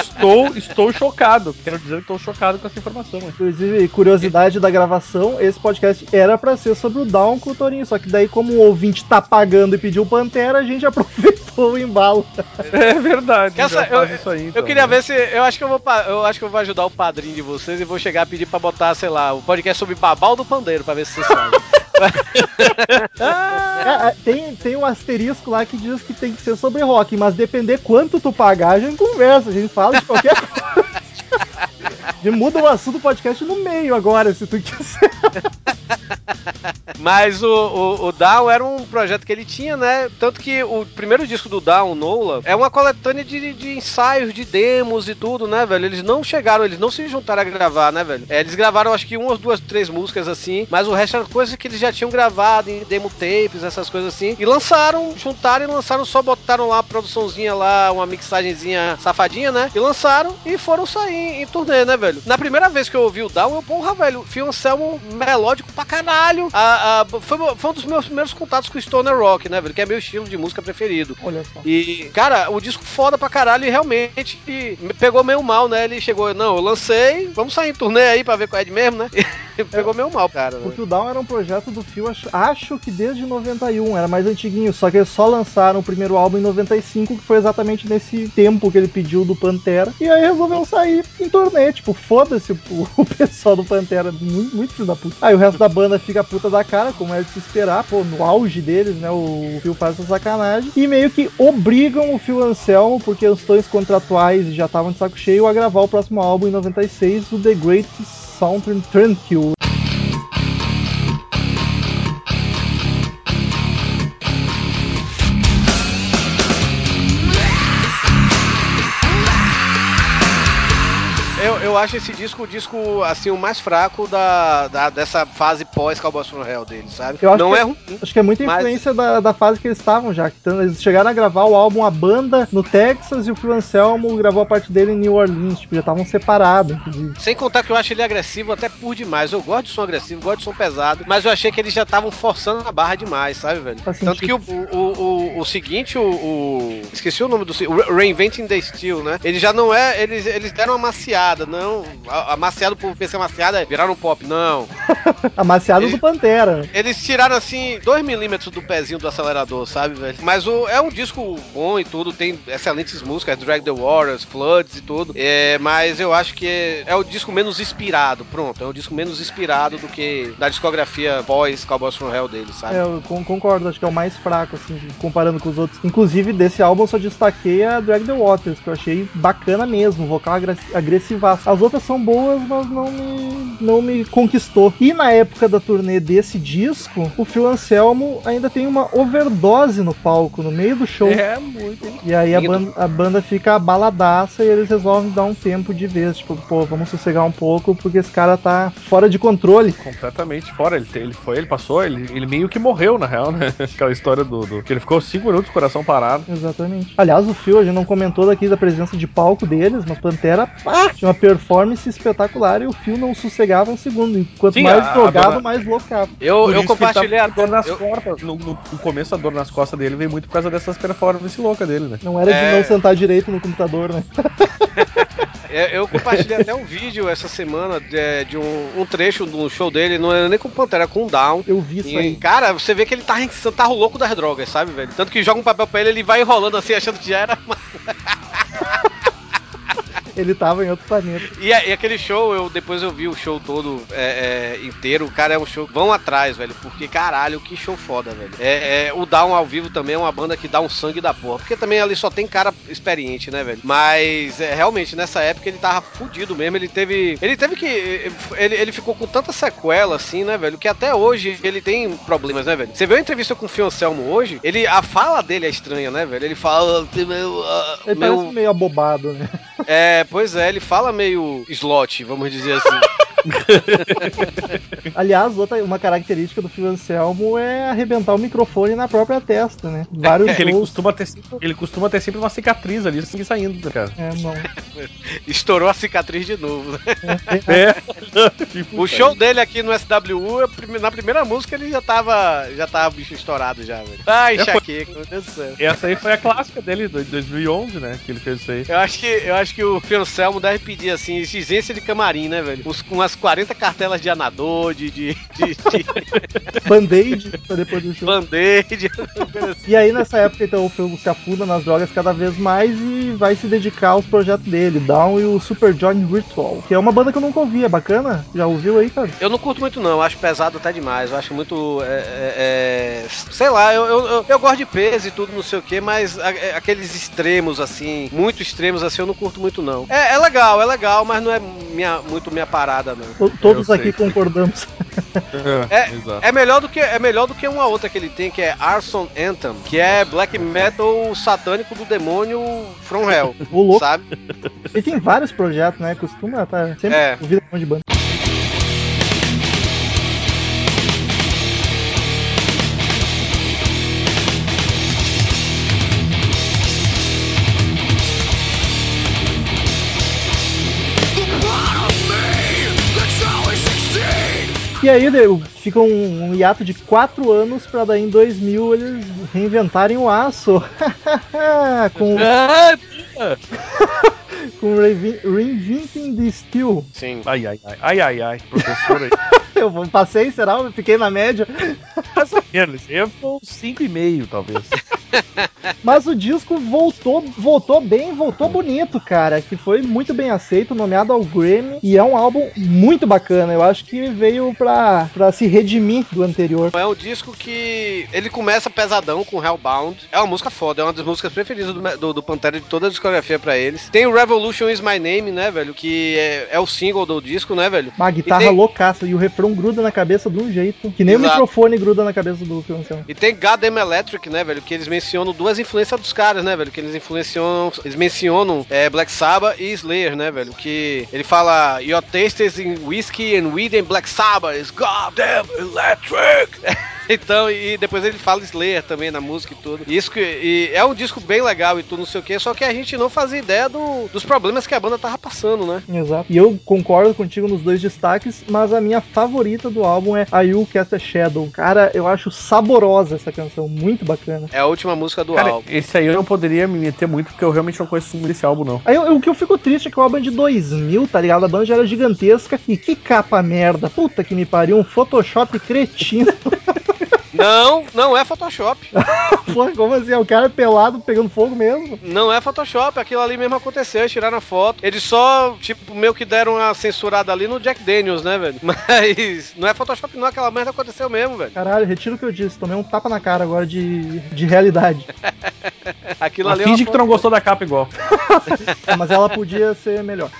Estou, estou chocado. Quero dizer que estou chocado com essa informação. Inclusive, curiosidade da gravação, esse podcast era pra ser sobre o Down com o Torinho, só que daí como o ouvinte tá pagando e pediu Pantera, a gente aproveitou o embalo. É verdade. Quer já sa- faz eu- isso aí, Eu então, queria né? ver se. Eu acho que eu vou eu acho que eu vou ajudar o padrinho de vocês e vou chegar a pedir pra botar, sei lá, o podcast sobre Babal do Pandeiro, pra ver se vocês fazem. É, é, tem, tem um asterisco lá que diz que tem que ser sobre rock, mas depender quanto tu pagar, a gente conversa, a gente fala de qualquer coisa. Gente muda o assunto do podcast no meio agora, se tu quiser. Mas o, o, o Down era um projeto que ele tinha, né? Tanto que o primeiro disco do Down, Nola, é uma coletânea de, de ensaios, de demos e tudo, né, velho? Eles não chegaram, eles não se juntaram a gravar, né, velho? É, eles gravaram acho que umas, duas, três músicas assim, mas o resto era coisa que eles já tinham gravado em demo tapes, essas coisas assim. E lançaram, juntaram e lançaram, só botaram lá a produçãozinha lá, uma mixagenzinha safadinha, né? E lançaram e foram sair em turnê, né, velho? Na primeira vez que eu ouvi o Down, eu, porra, velho, Phil Anselmo melódico pra caralho. A, a- foi, foi um dos meus primeiros contatos com o Stoner Rock, né, velho? Que é meu estilo de música preferido. Olha só. E, cara, o disco foda pra caralho e realmente me pegou meio mal, né? Ele chegou, não, eu lancei, vamos sair em turnê aí pra ver qual é de mesmo, né? E pegou meio mal, cara. né? Porque o Down era um projeto do Phil, acho, acho que desde 91, era mais antiguinho, só que eles só lançaram o primeiro álbum em 95, que foi exatamente nesse tempo que ele pediu do Pantera, e aí resolveu sair em turnê, tipo, foda-se o, o pessoal do Pantera, muito, muito filho da puta. Aí o resto da banda fica puta da cara, como é de se esperar, pô, no auge deles, né, o Phil faz essa sacanagem, e meio que obrigam o Phil Anselmo, porque os tons contratuais já estavam de saco cheio, a gravar o próximo álbum em 96, o The Great Southern Tranquil. Eu, acho esse disco o disco, assim, o mais fraco da, da- dessa fase pós-Cowboys from Hell deles, sabe? Eu acho Não que- é ruim. Acho que é muita Mas- influência da, da fase que eles estavam já. Eles chegaram a gravar o álbum A Banda no Texas e o Phil Anselmo gravou a parte dele em New Orleans. Tipo, já estavam separados, inclusive. Sem contar que eu acho ele agressivo até por demais. Eu gosto de som agressivo, gosto de som pesado, mas eu achei que eles já estavam forçando a barra demais, sabe, velho? Tanto que o, o, o, o seguinte, o, o- Esqueci o nome do. o Reinventing the Steel, né? Ele já não é. Eles, eles deram uma maciada, não. Amaciado por PC amaciada, viraram pop, não. Amaciado Ele- do Pantera. Eles tiraram assim 2 milímetros do pezinho do acelerador, sabe, velho? Mas o, é um disco bom e tudo, tem excelentes músicas, Drag the Waters, Floods e tudo. É, mas eu acho que é o disco menos inspirado, pronto. É o disco menos inspirado do que da discografia pós Cowboys from Hell dele, sabe? É, eu con- concordo, acho que é o mais fraco, assim, comparando com os outros. Inclusive, desse álbum eu só destaquei a Drag the Waters, que eu achei bacana mesmo, vocal agre- agressivaço. As outras são boas, mas não me, não me conquistou. E na época da turnê desse disco, o Phil Anselmo ainda tem uma overdose no palco, no meio do show. É muito. E aí a banda, a banda fica abaladaça e eles resolvem dar um tempo de vez. Tipo, pô, vamos sossegar um pouco porque esse cara tá fora de controle. Completamente fora. Ele, ele foi, ele passou, ele, ele meio que morreu, na real, né? Aquela história do, do- que ele ficou cinco minutos com o coração parado. Exatamente. Aliás, o Phil, a gente não comentou daqui da presença de palco deles, mas Pantera, pá, tinha uma performance espetacular e o Phil não sossegava um segundo. E quanto Sim, mais a- a drogado, dona- mais loucava. Eu, eu que compartilhei a tá com dor nas eu- costas. No, no- no começo, a dor nas costas dele veio muito por causa dessas performances loucas dele, né? Não era de É. não sentar direito no computador, né? Eu, eu compartilhei até um vídeo essa semana de, de um, um trecho do show dele, não era nem com Pantera, era com Down. Eu vi isso E, aí. cara, você vê que ele tá, em- tá o louco das drogas, sabe, velho? Tanto que joga um papel pra ele, ele vai enrolando assim, achando que já era. Ele tava em outro planeta. E, e aquele show, eu depois eu vi o show todo é, é, inteiro. O cara é um show. Vão atrás, velho. Porque, caralho, que show foda, velho. É, é, o Down ao vivo também é uma banda que dá um sangue da porra. Porque também ali só tem cara experiente, né, velho? Mas é, realmente, nessa época ele tava fudido mesmo. Ele teve. Ele teve que. Ele, ele ficou com tanta sequela, assim, né, velho? Que até hoje ele tem problemas, né, velho? Você viu a entrevista com o Fio Anselmo hoje? Ele, a fala dele é estranha, né, velho? Ele fala. Meu, ah, Ele meu- parece meio abobado, né? é, pois é, ele fala meio slot, vamos dizer assim. Aliás, outra, uma característica do Phil Anselmo é arrebentar o microfone na própria testa, né? Vários É ele shows. costuma, ter sempre, ele costuma ter sempre uma cicatriz ali, assim, saindo, né, cara? É, não. Estourou a cicatriz de novo, né? É. Tipo, O show dele aqui no SWU, na primeira música ele já tava, já tava bicho estourado já, velho. Ai, É, foi- enxaqueca, meu Deus do céu. Essa aí foi a clássica dele, de 2011, né? Que ele fez isso aí. Eu acho que, eu acho que o Fiancelmo deve pedir, assim, exigência de camarim, né, velho? Com umas 40 cartelas de anador, de, de, de, de Band-aid pra depois do show. band-aid. E aí nessa época então o Phil se afunda nas drogas cada vez mais e vai se dedicar aos projetos dele, Down e o Super Johnny Ritual, que é uma banda que eu nunca ouvi, é bacana? Já ouviu aí, cara? Eu não curto muito, não. Eu acho pesado até demais. Eu acho muito. é, é, é, sei lá, eu, eu, eu, eu gosto de peso e tudo, não sei o que, mas a- é, aqueles extremos, assim, muito extremos, assim, eu não curto muito, não. É, é legal, é legal, mas não é minha, muito minha parada, To- Todos aqui concordamos. É, exato. É melhor do que é melhor do que uma outra que ele tem, que é Arson Anthem, que é black metal satânico do demônio From Hell, O louco. sabe? Ele tem vários projetos, né? Costuma estar sempre É. ouvindo um monte de banda. E aí deu- fica um, um hiato de 4 anos pra daí em 2000 eles reinventarem o aço. com Ah, com Reinventing the Steel. Sim. Ai, ai, ai, ai, ai, ai, professor aí. Eu vou- passei, será? Eu fiquei na média. Mais ou menos, eu vou 5,5 talvez. Mas o disco voltou, voltou bem, voltou bonito, cara. Que foi muito bem aceito, nomeado ao Grammy. E é um álbum muito bacana. Eu acho que veio pra, pra se redimir do anterior. É um disco que ele começa pesadão com Hellbound. É uma música foda, é uma das músicas preferidas do, do, do Pantera de toda a discografia pra eles. Tem o Revolution Is My Name, né, velho? Que é, é o single do disco, né, velho? Uma guitarra E tem- loucaça. E o refrão gruda na cabeça de um jeito. Que nem o Exato. microfone gruda na cabeça do Anselmo. E tem Goddamn Electric, né, velho? Que eles mencionam duas influências dos caras, né, velho? Que eles influenciam. Eles mencionam é, Black Sabbath e Slayer, né, velho? Que ele fala: Your taste is in whiskey and weed and Black Sabbath is Goddamn Electric. Então, e depois ele fala Slayer também na música e tudo. E Isso que e é um disco bem legal e tudo, não sei o que, só que a gente não fazia ideia do- dos problemas que a banda tava passando, né? Exato. E eu concordo contigo nos dois destaques, mas a minha favorita do álbum é I Will Cast a Shadow. Cara, eu acho saborosa essa canção, muito bacana. É a última música do Cara, álbum. esse aí eu não poderia me meter muito, porque eu realmente não conheço muito esse álbum, não. Aí eu- eu- o que eu fico triste é que o álbum é de 2000, tá ligado? A banda já era gigantesca. E que capa merda. Puta que me pariu. Um Photoshop cretino. Não, não é Photoshop. Pô, como assim? É o cara pelado pegando fogo mesmo? Não é Photoshop, aquilo ali mesmo aconteceu, eles tiraram a foto. Eles só, tipo, meio que deram uma censurada ali no Jack Daniels, né, velho? Mas não é Photoshop, não, aquela merda aconteceu mesmo, velho. Caralho, retiro o que eu disse. Tomei um tapa na cara agora de, de realidade. Aquilo ali é finge que tu não gostou da capa igual. É, mas ela podia ser melhor.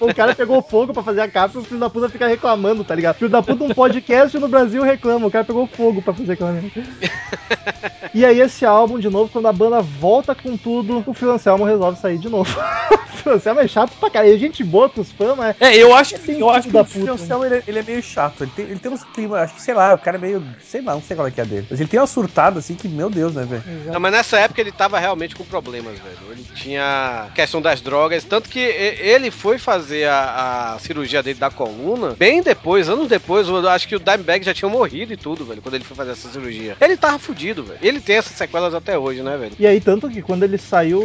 o cara pegou fogo pra fazer a capa e o filho da puta fica reclamando, tá ligado? Filho da puta, um podcast no Brasil reclama. O cara pegou fogo pra fazer aquela merda. E aí, esse álbum, de novo, quando a banda volta com tudo, o Phil Anselmo resolve sair de novo. o Phil Anselmo é chato pra caralho. É gente boa pros fãs, mas É, eu acho É que, bem eu acho que da o puta, Fiancel, ele, é- ele é meio chato. Ele tem, ele tem uns climas, acho que, sei lá, o cara é meio. Sei lá, não sei qual é que é dele. Mas ele tem uma surtada assim que, meu Deus, né, velho? Não, mas nessa época ele tava realmente com problemas, velho. Ele tinha questão das drogas, tanto que ele foi fazer a, a cirurgia dele da coluna bem depois, anos depois. Eu acho que o Dimebag já tinha morrido e tudo, velho, quando ele foi fazer essa cirurgia. Ele tava fudido, velho. Ele tem essas sequelas até hoje, né, velho? E aí, tanto que quando ele saiu,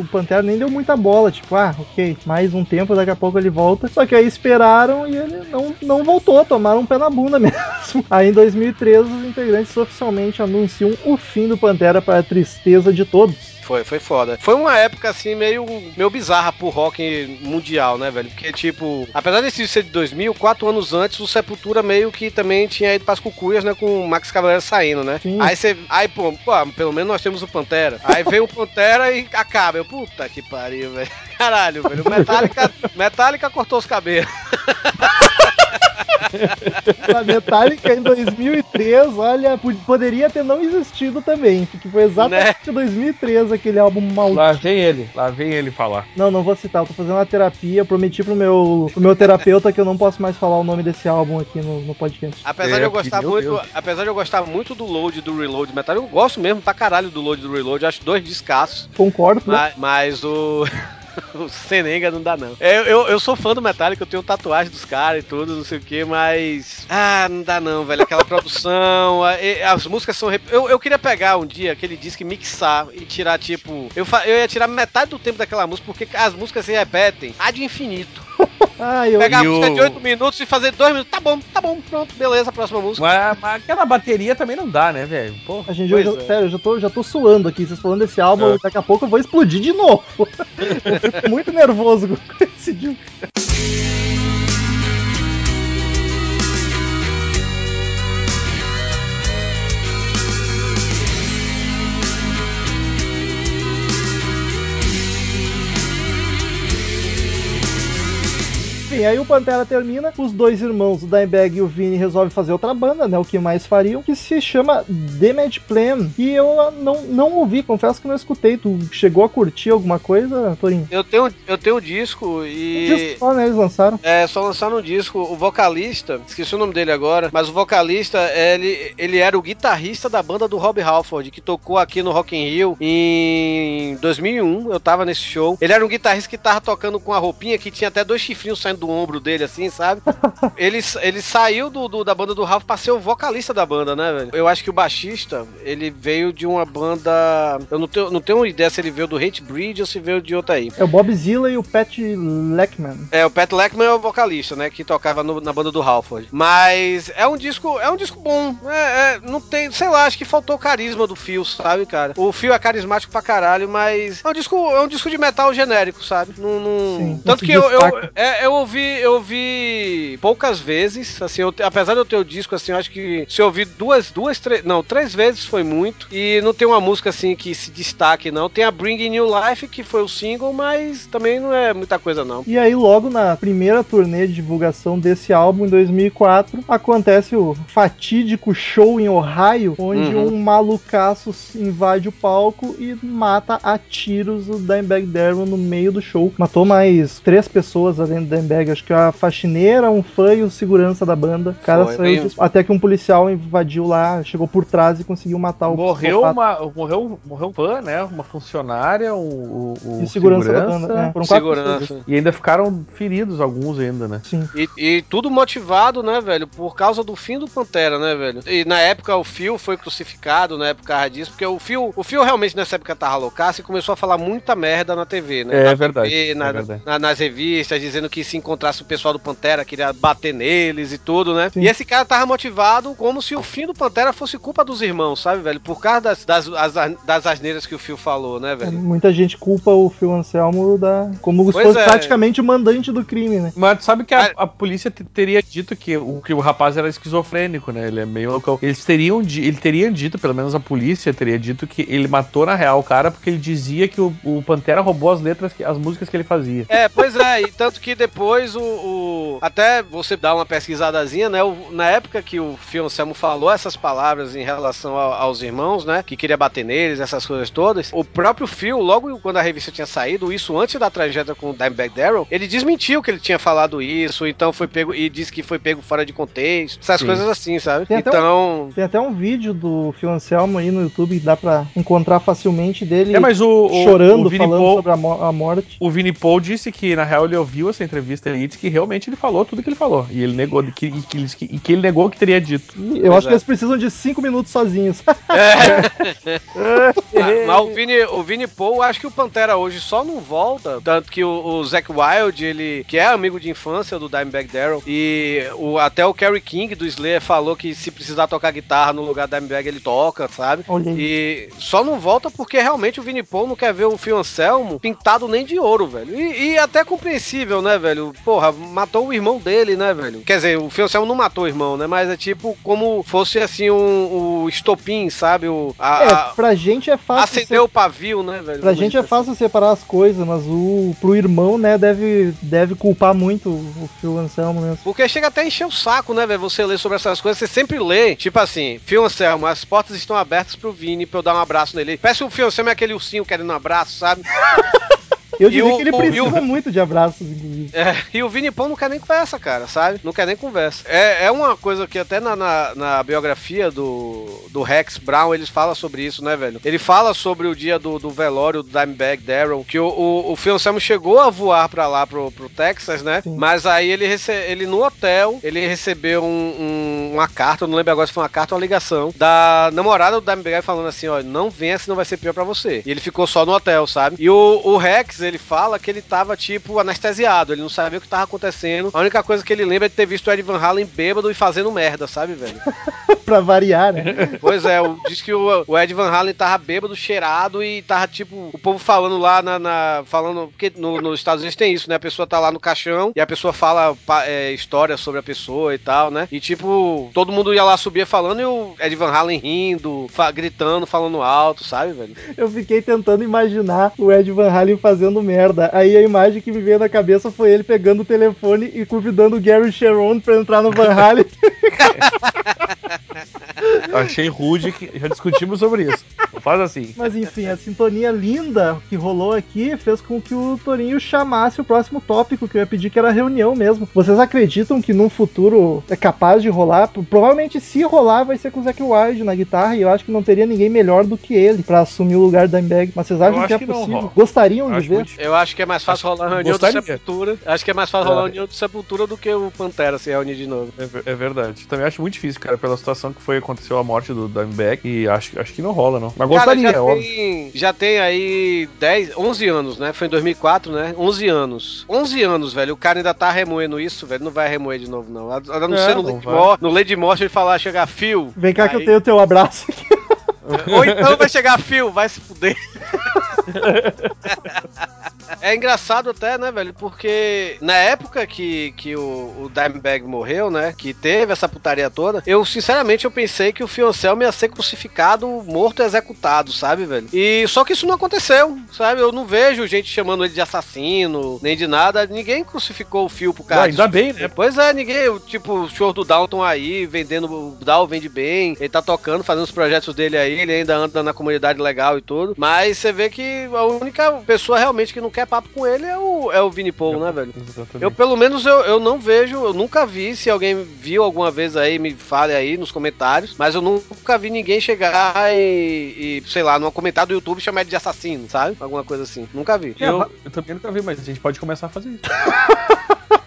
o Pantera nem deu muita bola. Tipo, ah, ok, mais um tempo, daqui a pouco ele volta. Só que aí esperaram e ele não, não voltou, tomaram um pé na bunda mesmo. Aí em 2013, os integrantes oficialmente anunciam o fim do Pantera para a tristeza de todos. Foi, foi foda. Foi uma época assim meio, meio bizarra pro rock mundial, né, velho? Porque, tipo, apesar desse ser de 2000, quatro anos antes, o Sepultura meio que também tinha ido pras cucuias, né, com o Max Cavalera saindo, né? Sim. Aí você. Aí, pô, pô, pelo menos nós temos o Pantera. Aí vem o Pantera e acaba. Eu, puta que pariu, velho. Caralho, velho. Metallica, Metallica cortou os cabelos. A Metallica em 2003, olha, pod- poderia ter não existido também, porque foi exatamente em 2003 aquele álbum maldito. Lá vem ele, lá vem ele falar. Não, não vou citar, eu tô fazendo uma terapia, prometi pro meu, pro meu terapeuta que eu não posso mais falar o nome desse álbum aqui no, no podcast. Apesar É, de eu gostar meu muito, Deus. apesar de eu gostar muito do load do reload metal, eu gosto mesmo pra caralho do load do reload, acho dois descassos, Concordo, né? mas, mas o o Senenga não dá não. Eu, eu, eu sou fã do Metallica, eu tenho tatuagem dos caras e tudo, não sei o que, mas ah, não dá não, velho, aquela produção, a- as músicas são rep- eu, eu queria pegar um dia aquele disco e mixar e tirar tipo, eu, fa- eu ia tirar metade do tempo daquela música porque as músicas se repetem há de infinito. Ah, eu, Pegar a música o- de 8 minutos e fazer 2 minutos, tá bom, tá bom, pronto, beleza, próxima música. Mas, mas aquela bateria também não dá, né, velho? Pô. A gente, eu é. sério, eu já tô, já tô suando aqui. Vocês falando desse álbum, É. daqui a pouco eu vou explodir de novo. eu fico muito nervoso com esse disco. Enfim, aí o Pantera termina, os dois irmãos, o Dimebag e o Vini, resolvem fazer outra banda, né? O que mais fariam, que se chama Damage Plan. E eu ah, não, não ouvi, confesso que não escutei. Tu chegou a curtir alguma coisa, Torinho? Eu tenho, eu tenho um disco Um e. disco só, né? Eles lançaram. É, só lançaram um disco. O vocalista, esqueci o nome dele agora, mas o vocalista, ele, ele era o guitarrista da banda do Rob Halford, que tocou aqui no Rock in Rio em 2001. Eu tava nesse show. Ele era um guitarrista que tava tocando com a roupinha que tinha até dois chifrinhos saindo do ombro dele, assim, sabe? ele, ele saiu do, do- da banda do Ralph pra ser o vocalista da banda, né, velho? Eu acho que o baixista, ele veio de uma banda. Eu não tenho, não tenho ideia se ele veio do Hate Breed ou se veio de outra aí. É o Bob Zilla e o Pat Leckman. É, o Pat Leckman é o vocalista, né? Que tocava no- na banda do Halford. Mas é um disco, é um disco bom. É, é, não tem, sei lá, acho que faltou o carisma do Phil, sabe, cara? O Phil é carismático pra caralho, mas é um disco, é um disco de metal genérico, sabe? Não, não- Sim, Tanto que eu, eu, é, eu ouvi, eu ouvi poucas vezes, assim, eu- apesar de eu ter o disco, assim, eu acho que se eu ouvir duas, duas, três, não, três vezes foi muito. E não tem uma música assim que se destaque, não. Tem a Bring New Life, que foi o single, mas também não é muita coisa, não. E aí, logo na primeira turnê de divulgação desse álbum, em 2004, acontece o fatídico show em Ohio, onde Uhum. um malucaço invade o palco e mata a tiros o Dimebag Darrell no meio do show. Matou mais três pessoas além do Dimebag, acho que a faxineira, um fã e o segurança da banda. O cara Foi, saiu bem- até que um policial invadiu lá, chegou por trás e conseguiu matar o Morreu uma, morreu, morreu um fã, né? Uma funcionária, o, o, o E segurança, da banda. É, foram. Segurança. E ainda ficaram feridos alguns ainda, né? Sim. E, e tudo motivado, né, velho, por causa do fim do Pantera, né, velho? E na época o Phil foi crucificado, na época disso, porque o Phil, o Phil realmente nessa época tava loucaço e começou a falar muita merda na TV, né? É Na verdade, TV, na- é verdade. na- nas revistas, dizendo que se encontrasse o pessoal do Pantera, queria bater neles e tudo, né? Sim. E esse cara tava motivado como se o fim do Pantera fosse culpa dos irmãos, sabe, velho? Por causa das, das, as- das asneiras que o Phil falou, né, velho? Muita gente culpa o Phil Anselmo da, como se fosse é. praticamente o mandante do crime, né? Mas tu sabe que a, a polícia te- teria dito que o, que o rapaz era esquizofrênico, né? Ele é meio louco. Eles teriam, ele teria dito, pelo menos a polícia teria dito que ele matou na real o cara porque ele dizia que o, o Pantera roubou as letras, as músicas que ele fazia. É, pois é, e tanto que depois o, o- Até você dá uma pesquisadazinha, né? o- na época que o Phil Anselmo falou essas palavras em relação ao- aos irmãos, né? Que queria bater neles, essas coisas todas, o próprio Phil, logo quando a revista tinha saído, isso antes da tragédia com o Dimebag Darrell, ele desmentiu que ele tinha falado isso, então foi pego. E disse que foi pego fora de contexto, essas Sim. coisas assim, sabe? Tem Então. Tem até um vídeo do Phil Anselmo aí no YouTube que dá pra encontrar facilmente dele É, mas o, o, chorando, o Vini falando Paul, sobre a, mo- a morte. o Vini Paul disse que na real ele ouviu essa entrevista Que realmente ele falou tudo que ele falou. E ele negou que, e que, ele- e que ele negou que teria dito. Eu acho que eles precisam de cinco minutos sozinhos. Ah, Mas o Vini, o Vini Paul, acho que o Pantera hoje só não volta. Tanto que o, o Zack Wild, ele, que é amigo de infância do Dimebag Darrell, e o, até o Kerry King do Slayer falou que se precisar tocar guitarra no lugar do Dimebag, ele toca, sabe? Olha aí. E só não volta porque realmente o Vini Paul não quer ver o Phil Anselmo pintado nem de ouro, velho. E, e até compreensível, né, velho? Porra, matou o irmão dele, né, velho? Quer dizer, o Anselmo não matou o irmão, né? Mas é tipo como fosse assim um, o estopim, sabe? O, a, É, pra gente é fácil. acendeu o pavio, né, velho? Pra gente é fácil separar as coisas, mas o pro irmão, né, deve, deve culpar muito o Phil Anselmo mesmo. Porque chega até a encher o saco, né, velho? Você lê sobre essas coisas, você sempre lê, tipo assim, Fio Anselmo, as portas estão abertas pro Vini pra eu dar um abraço nele. Parece o Fio Anselmo é aquele ursinho querendo um abraço, sabe? Eu diria o- que ele o- precisa o- muito de abraços, inclusive. É, e o Vini Pão não quer nem conversa, cara, sabe? Não quer nem conversa. É, é uma coisa que até na, na, na biografia do, do Rex Brown eles falam sobre isso, né, velho? Ele fala sobre o dia do, do velório do Dimebag Darrell, que o, o, o Phil Anselmo chegou a voar pra lá, pro, pro Texas, né? Sim. Mas aí ele, rece ele no hotel, ele recebeu um- um- uma carta, eu não lembro agora se foi uma carta ou uma ligação, da namorada do Dimebag falando assim, ó, não venha senão vai ser pior pra você. E ele ficou só no hotel, sabe? E o, o Rex, ele fala que ele tava, tipo, anestesiado, ele não sabia o que tava acontecendo. A única coisa que ele lembra é de ter visto o Ed Van Halen bêbado e fazendo merda, sabe, velho? pra variar, né? Pois é, o- diz que o, o Ed Van Halen tava bêbado, cheirado e tava, tipo, o povo falando lá na. na- falando. Porque no- nos Estados Unidos tem isso, né? A pessoa tá lá no caixão e a pessoa fala é, histórias sobre a pessoa e tal, né? E, tipo, todo mundo ia lá subir falando e o Ed Van Halen rindo, fa- gritando, falando alto, sabe, velho? Eu fiquei tentando imaginar o Ed Van Halen fazendo merda. Aí a imagem que me veio na cabeça foi ele pegando o telefone e convidando o Gary Sharon pra entrar no Van Halen. Achei rude que já discutimos sobre isso. Não faz assim. Mas enfim, a sintonia linda que rolou aqui fez com que o Torinho chamasse o próximo tópico que eu ia pedir, que era a reunião mesmo. Vocês acreditam que num futuro é capaz de rolar? Pro- Provavelmente, se rolar, vai ser com o Zack Wild na guitarra, e eu acho que não teria ninguém melhor do que ele pra assumir o lugar do Dimebag. Mas vocês acham acho que é que possível? rola. Gostariam de Acho ver? muito Eu acho que é mais fácil rolar a reunião do Sepultura. Acho que é mais fácil rolar a reunião do Sepultura do que o Pantera se reunir de novo. É, é verdade. Também acho muito difícil, cara, pela situação que foi, aconteceu a morte do Dimebag. E acho, acho que não rola, não. Mas gostaria, Cara, é já, óbvio. tem, já tem aí 10, 11 anos, né? Foi em 2004, né? 11 anos. 11 anos, velho. O cara ainda tá remoendo isso, velho. Não vai remoer de novo, não. A, a não É, ser no não Lady Morte ele falar, chegar fio. Vem cá que eu Aí- tenho o teu abraço. Ou então vai chegar fio, vai se fuder. É engraçado até, né, velho? Porque na época que, que o, o Dimebag morreu, né? Que teve essa putaria toda, eu sinceramente eu pensei que o Anselmo ia ser crucificado, morto e executado, sabe, velho? E só que isso não aconteceu, sabe? Eu não vejo gente chamando ele de assassino, nem de nada. Ninguém crucificou o Phil por Ah, causa ainda disso. bem, né? Pois é, ninguém, tipo, o show do Dalton aí, vendendo, o Dal vende bem, ele tá tocando, fazendo os projetos dele aí, ele ainda anda na comunidade legal e tudo, mas você vê que a única pessoa realmente que não quer papo com ele é o, é o Vini Paul, né, velho? Exatamente. Eu, pelo menos, eu, eu não vejo, eu nunca vi, se alguém viu alguma vez aí, me fale aí nos comentários, mas eu nunca vi ninguém chegar e, e, sei lá, num comentário do YouTube chamar ele de assassino, sabe? Alguma coisa assim. Nunca vi. Eu, eu também nunca vi, mas a gente pode começar a fazer isso.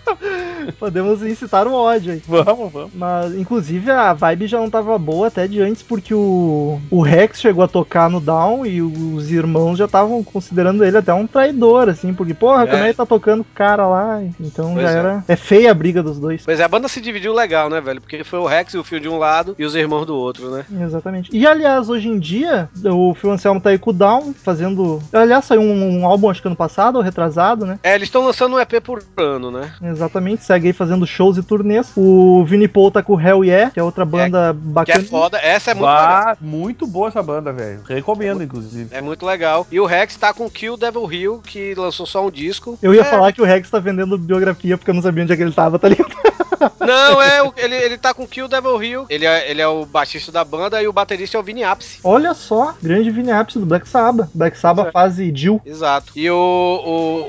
Podemos incitar o ódio aí. vamos, vamos. Mas, inclusive, a vibe já não tava boa até de antes, porque o, o Rex chegou a tocar no Down e os irmãos já estavam considerando ele até um traidor, assim, porque, porra, É. como é que tá tocando o cara lá? Então Pois já é. era. É feia a briga dos dois. Pois é, a banda se dividiu legal, né, velho? Porque foi o Rex e o Phil de um lado e os irmãos do outro, né? Exatamente. E aliás, hoje em dia, o Phil Anselmo tá aí com o Down, fazendo. Aliás, saiu um, um álbum, acho que ano passado, ou retrasado, né? É, eles estão lançando um EP por ano, né? Exatamente, segue aí fazendo shows e turnês. O Vini Paul tá com o Hell Yeah, que é outra banda Que bacana. é foda. Essa é muito legal. Ah, muito boa essa banda, velho. Recomendo, inclusive. É muito legal. E o Rex tá com Kill Devil Hill, que lançou só um disco. Eu ia É, falar que o Rex tá vendendo biografia porque eu não sabia onde é que ele tava, tá ligado? Não, é, o- ele, ele tá com Kill Devil Hill. Ele é, ele é o baixista da banda e o baterista é o Vini Apse. Olha só, grande Vini Apse do Black Sabbath. Black Sabbath fase Jill. Exato. E o,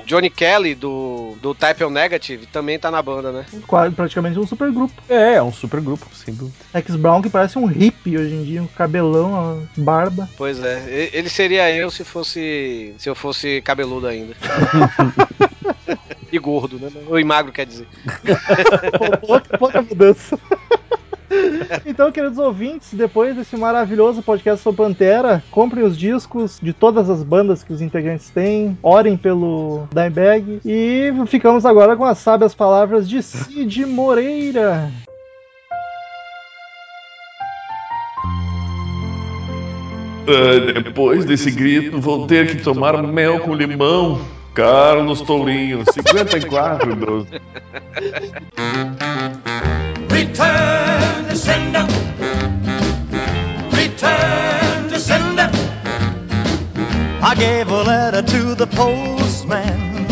o Johnny Kelly, do, do Type O Negative, também tá na banda, né? Quase, praticamente um super grupo. É, é um super grupo, sem dúvida. X Brown que parece um hippie hoje em dia, um cabelão, uma barba. Pois é. Ele seria eu se fosse. se eu fosse cabeludo ainda. E gordo, né? Ou e magro, quer dizer. pouca, pouca mudança. Então, queridos ouvintes, depois desse maravilhoso podcast sobre Pantera, comprem os discos de todas as bandas que os integrantes têm, orem pelo Dimebag e ficamos agora com as sábias palavras de Cid Moreira. Ah, depois desse grito, vou ter que tomar mel com limão. Carlos Tourinho, 54, 12. Return to sender. Return to sender. I gave a letter to the postman.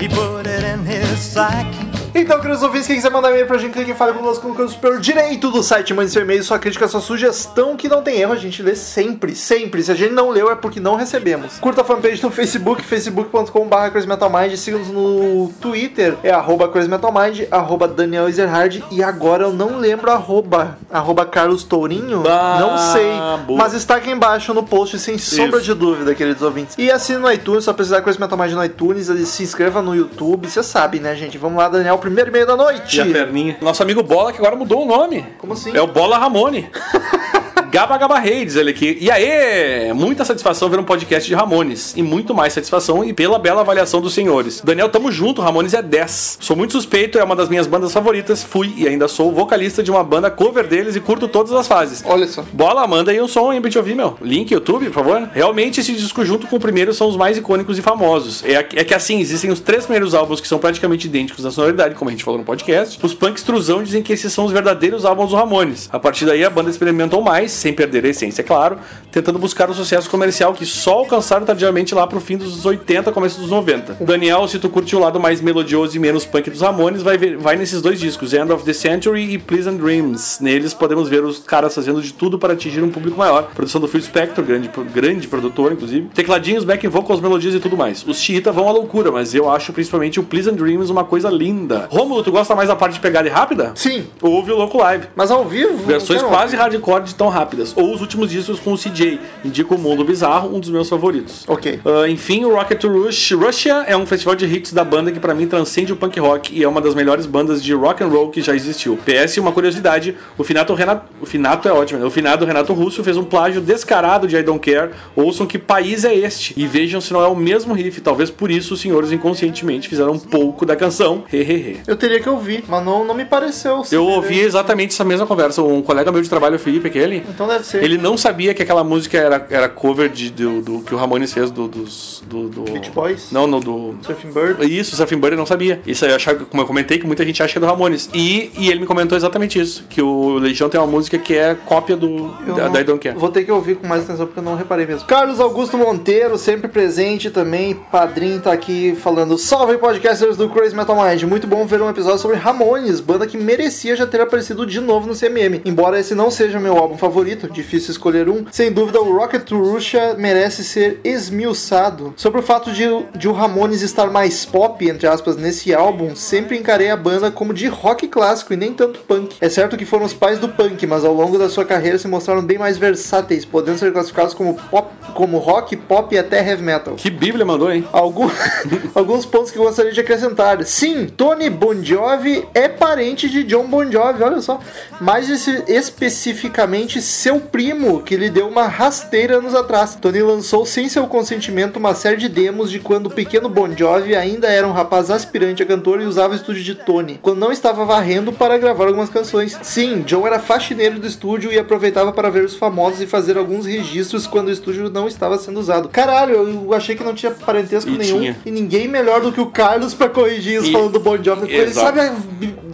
He put it in his sack. Então, queridos ouvintes, quem quiser mandar e-mail pra gente, clique em Fale Conosco no canto superior direito do site. Mande seu e-mail, sua crítica, sua sugestão, que não tem erro, a gente lê sempre, sempre. Se a gente não leu, é porque não recebemos. Curta a fanpage no Facebook, facebook.com.br crazymetalmind. Siga-nos no Twitter, é arroba crazymetalmind, arroba Daniel Ezerhard. E agora eu não lembro arroba, arroba Carlos Tourinho, Bah, não sei. boa. Mas está aqui embaixo no post, sem sombra de dúvida, queridos ouvintes. E assine no iTunes, só precisar Crazy Metal Mind no iTunes, se inscreva no YouTube, você sabe, né, gente? Vamos lá, Daniel, primeiro e meio da noite. E a perninha. Nosso amigo Bola, que agora mudou o nome. Como assim? É o Bola Ramone. Gaba Gaba Rei, diz ele aqui. E aí, muita satisfação ver um podcast de Ramones. E muito mais satisfação e pela bela avaliação dos senhores. Daniel, tamo junto, Ramones é 10. Sou muito suspeito, é uma das minhas bandas favoritas. Fui e ainda sou vocalista de uma banda cover deles e curto todas as fases. Olha só. Bola, manda aí um som aí pra ouvir, meu. Link, YouTube, por favor. Realmente, esse disco junto com o primeiro são os mais icônicos e famosos. É, é que assim, existem os três primeiros álbuns que são praticamente idênticos na sonoridade, como a gente falou no podcast. Os punks truzão dizem que esses são os verdadeiros álbuns do Ramones. A partir daí, a banda experimentou mais, sem perder a essência, é claro, tentando buscar o sucesso comercial que só alcançaram tardiamente lá pro fim dos 80, começo dos 90. Daniel, se tu curte o lado mais melodioso e menos punk dos Ramones, vai, ver- vai nesses dois discos, End of the Century e Pleasant Dreams. Neles podemos ver os caras fazendo de tudo para atingir um público maior. Produção do Phil Spector, grande, grande produtor, inclusive. Tecladinhos, back vocals, melodias e tudo mais. Os Chiita vão à loucura, mas eu acho principalmente o Pleasant Dreams uma coisa linda. Rômulo, tu gosta mais da parte de pegada rápida? Sim, Ouve o Louco Live. mas ao vivo. Versões quase hardcore de tão rápidas. Ou os últimos discos com o CJ. Indica o Mundo Bizarro, um dos meus favoritos. Ok. Ah, enfim, o Rocket to Rush. Russia é um festival de hits da banda que pra mim transcende o punk rock e é uma das melhores bandas de rock and roll que já existiu. PS, uma curiosidade, o Finato Renato, o Finato é ótimo, né? O finado Renato Russo fez um plágio descarado de I Don't Care. Ouçam que país é este e vejam se não é o mesmo riff. Talvez por isso os senhores inconscientemente fizeram um pouco da canção. Hehehe. Eu teria que ouvir, mas não, não me pareceu. Eu ouvi exatamente essa mesma conversa. Um colega meu de trabalho, o Felipe, aquele, Então deve ser. ele não sabia que aquela música era, era cover de, do, do- que o Ramones fez do, dos. Do, do... Beach Boys? Não, do. Surfing Bird. Isso, o Surfing Bird eu não sabia. Isso aí eu achava, como eu comentei, que muita gente acha que é do Ramones. E, e ele me comentou exatamente isso: que o Legião tem uma música que é cópia do Eu da, não- da I Don't Care. Vou ter que ouvir com mais atenção porque eu não reparei mesmo. Carlos Augusto Monteiro, sempre presente também. Padrinho tá aqui falando: Salve podcasters do Crazy Metal Mind. Muito bom ver um episódio sobre Ramones, banda que merecia já ter aparecido de novo no CMM. Embora esse não seja meu álbum favorito, difícil escolher um, sem dúvida o Rocket to Russia merece ser esmiuçado. Sobre o fato de, de o Ramones estar mais pop, entre aspas, nesse álbum, sempre encarei a banda como de rock clássico e nem tanto punk. É certo que foram os pais do punk, mas ao longo da sua carreira se mostraram bem mais versáteis, podendo ser classificados como pop, como rock, pop e até heavy metal. Que Bíblia mandou, hein? Algum- alguns pontos que eu gostaria de acrescentar. Sim, Tony Bon Jovi é parente de John Bon Jovi, olha só. Mais especificamente seu primo, que lhe deu uma rasteira anos atrás. Tony lançou sem seu consentimento uma série de demos de quando o pequeno Bon Jovi ainda era um rapaz aspirante a cantor e usava o estúdio de Tony, quando não estava varrendo para gravar algumas canções. Sim, John era faxineiro do estúdio e aproveitava para ver os famosos e fazer alguns registros quando o estúdio não estava sendo usado. Caralho, eu achei que não tinha parentesco E nenhum. tinha. E ninguém melhor do que o Carlos pra corrigir isso E- falando do Bon Jovi. Ele sabe a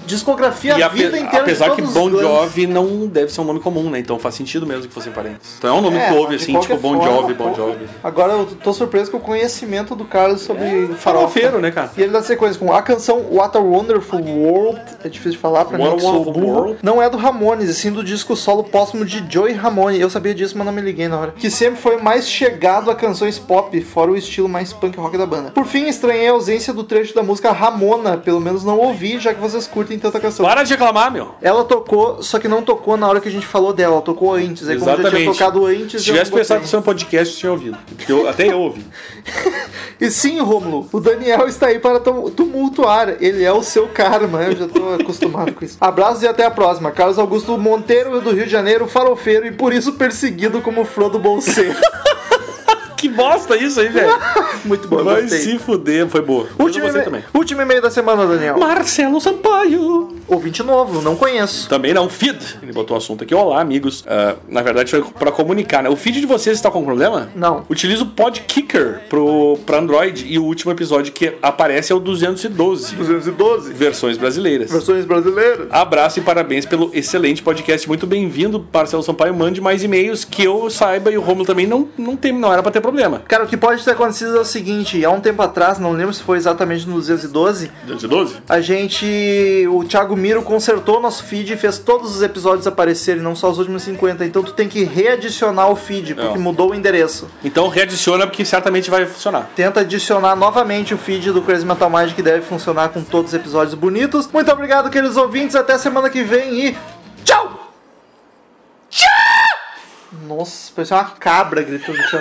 discografia, E a ape- vida inteira apesar que Bon. Jovi não deve ser um nome comum, né? Então faz sentido mesmo que fossem parentes. Então é um nome É, que tu ouve mas de assim, tipo Bon Jovi, Bon Jovi. Agora eu tô surpreso com o conhecimento do Carlos sobre farofa. Farofeiro, né, cara? E ele dá sequência com a canção What a Wonderful World, é difícil de falar pra What mim a que sou Wonderful burro. World? Não é do Ramones, e sim do disco solo póstumo de Joey Ramone. Eu sabia disso, mas não me liguei na hora. Que sempre foi mais chegado a canções pop, fora o estilo mais punk rock da banda. Por fim, estranhei a ausência do trecho da música Ramona, pelo menos não ouvi, já que vocês curtem tanta canção. Para de reclamar, meu. Ela tocou, só que não tocou na hora que a gente falou dela, ela tocou antes. Aí como já tinha Exatamente. tocado antes, Se tivesse botei. prestado atenção no podcast, eu tinha ouvido. Porque eu- até eu ouvi. E sim, Rômulo, o Daniel está aí para tum- tumultuar. Ele é o seu karma, eu já tô acostumado com isso. Abraços e até a próxima. Carlos Augusto Monteiro, do Rio de Janeiro, farofeiro e por isso perseguido como Frodo Bolseiro. Que bosta isso aí, velho. Muito bom, Vai gostei. se fuder, foi boa. Último, e também. último e-mail da semana, Daniel. Marcelo Sampaio. Ouvinte novo, não conheço. Também não, feed. Ele botou o assunto aqui. Olá, amigos. Ah, na verdade, foi pra comunicar, né? O feed de vocês está com problema? Não. Utiliza o Podkicker pro, pra Android e o último episódio que aparece é o 212. 212. Versões brasileiras. Versões brasileiras. Abraço e parabéns pelo excelente podcast. Muito bem-vindo, Marcelo Sampaio. Mande mais e-mails que eu saiba e o Romulo também não, não, tem, não era pra ter problema. Cara, o que pode ter acontecido é o seguinte: há um tempo atrás, não lembro se foi exatamente no 212, 212? a gente. O Thiago Miro consertou nosso feed e fez todos os episódios aparecerem, não só os últimos 50. Então tu tem que readicionar o feed, porque Não. mudou o endereço. Então readiciona porque certamente vai funcionar. Tenta adicionar novamente o feed do Crazy Metal Mind, que deve funcionar com todos os episódios bonitos. Muito obrigado, queridos ouvintes. Até semana que vem e. Tchau! Tchau! Nossa, parecia uma cabra gritando no chão.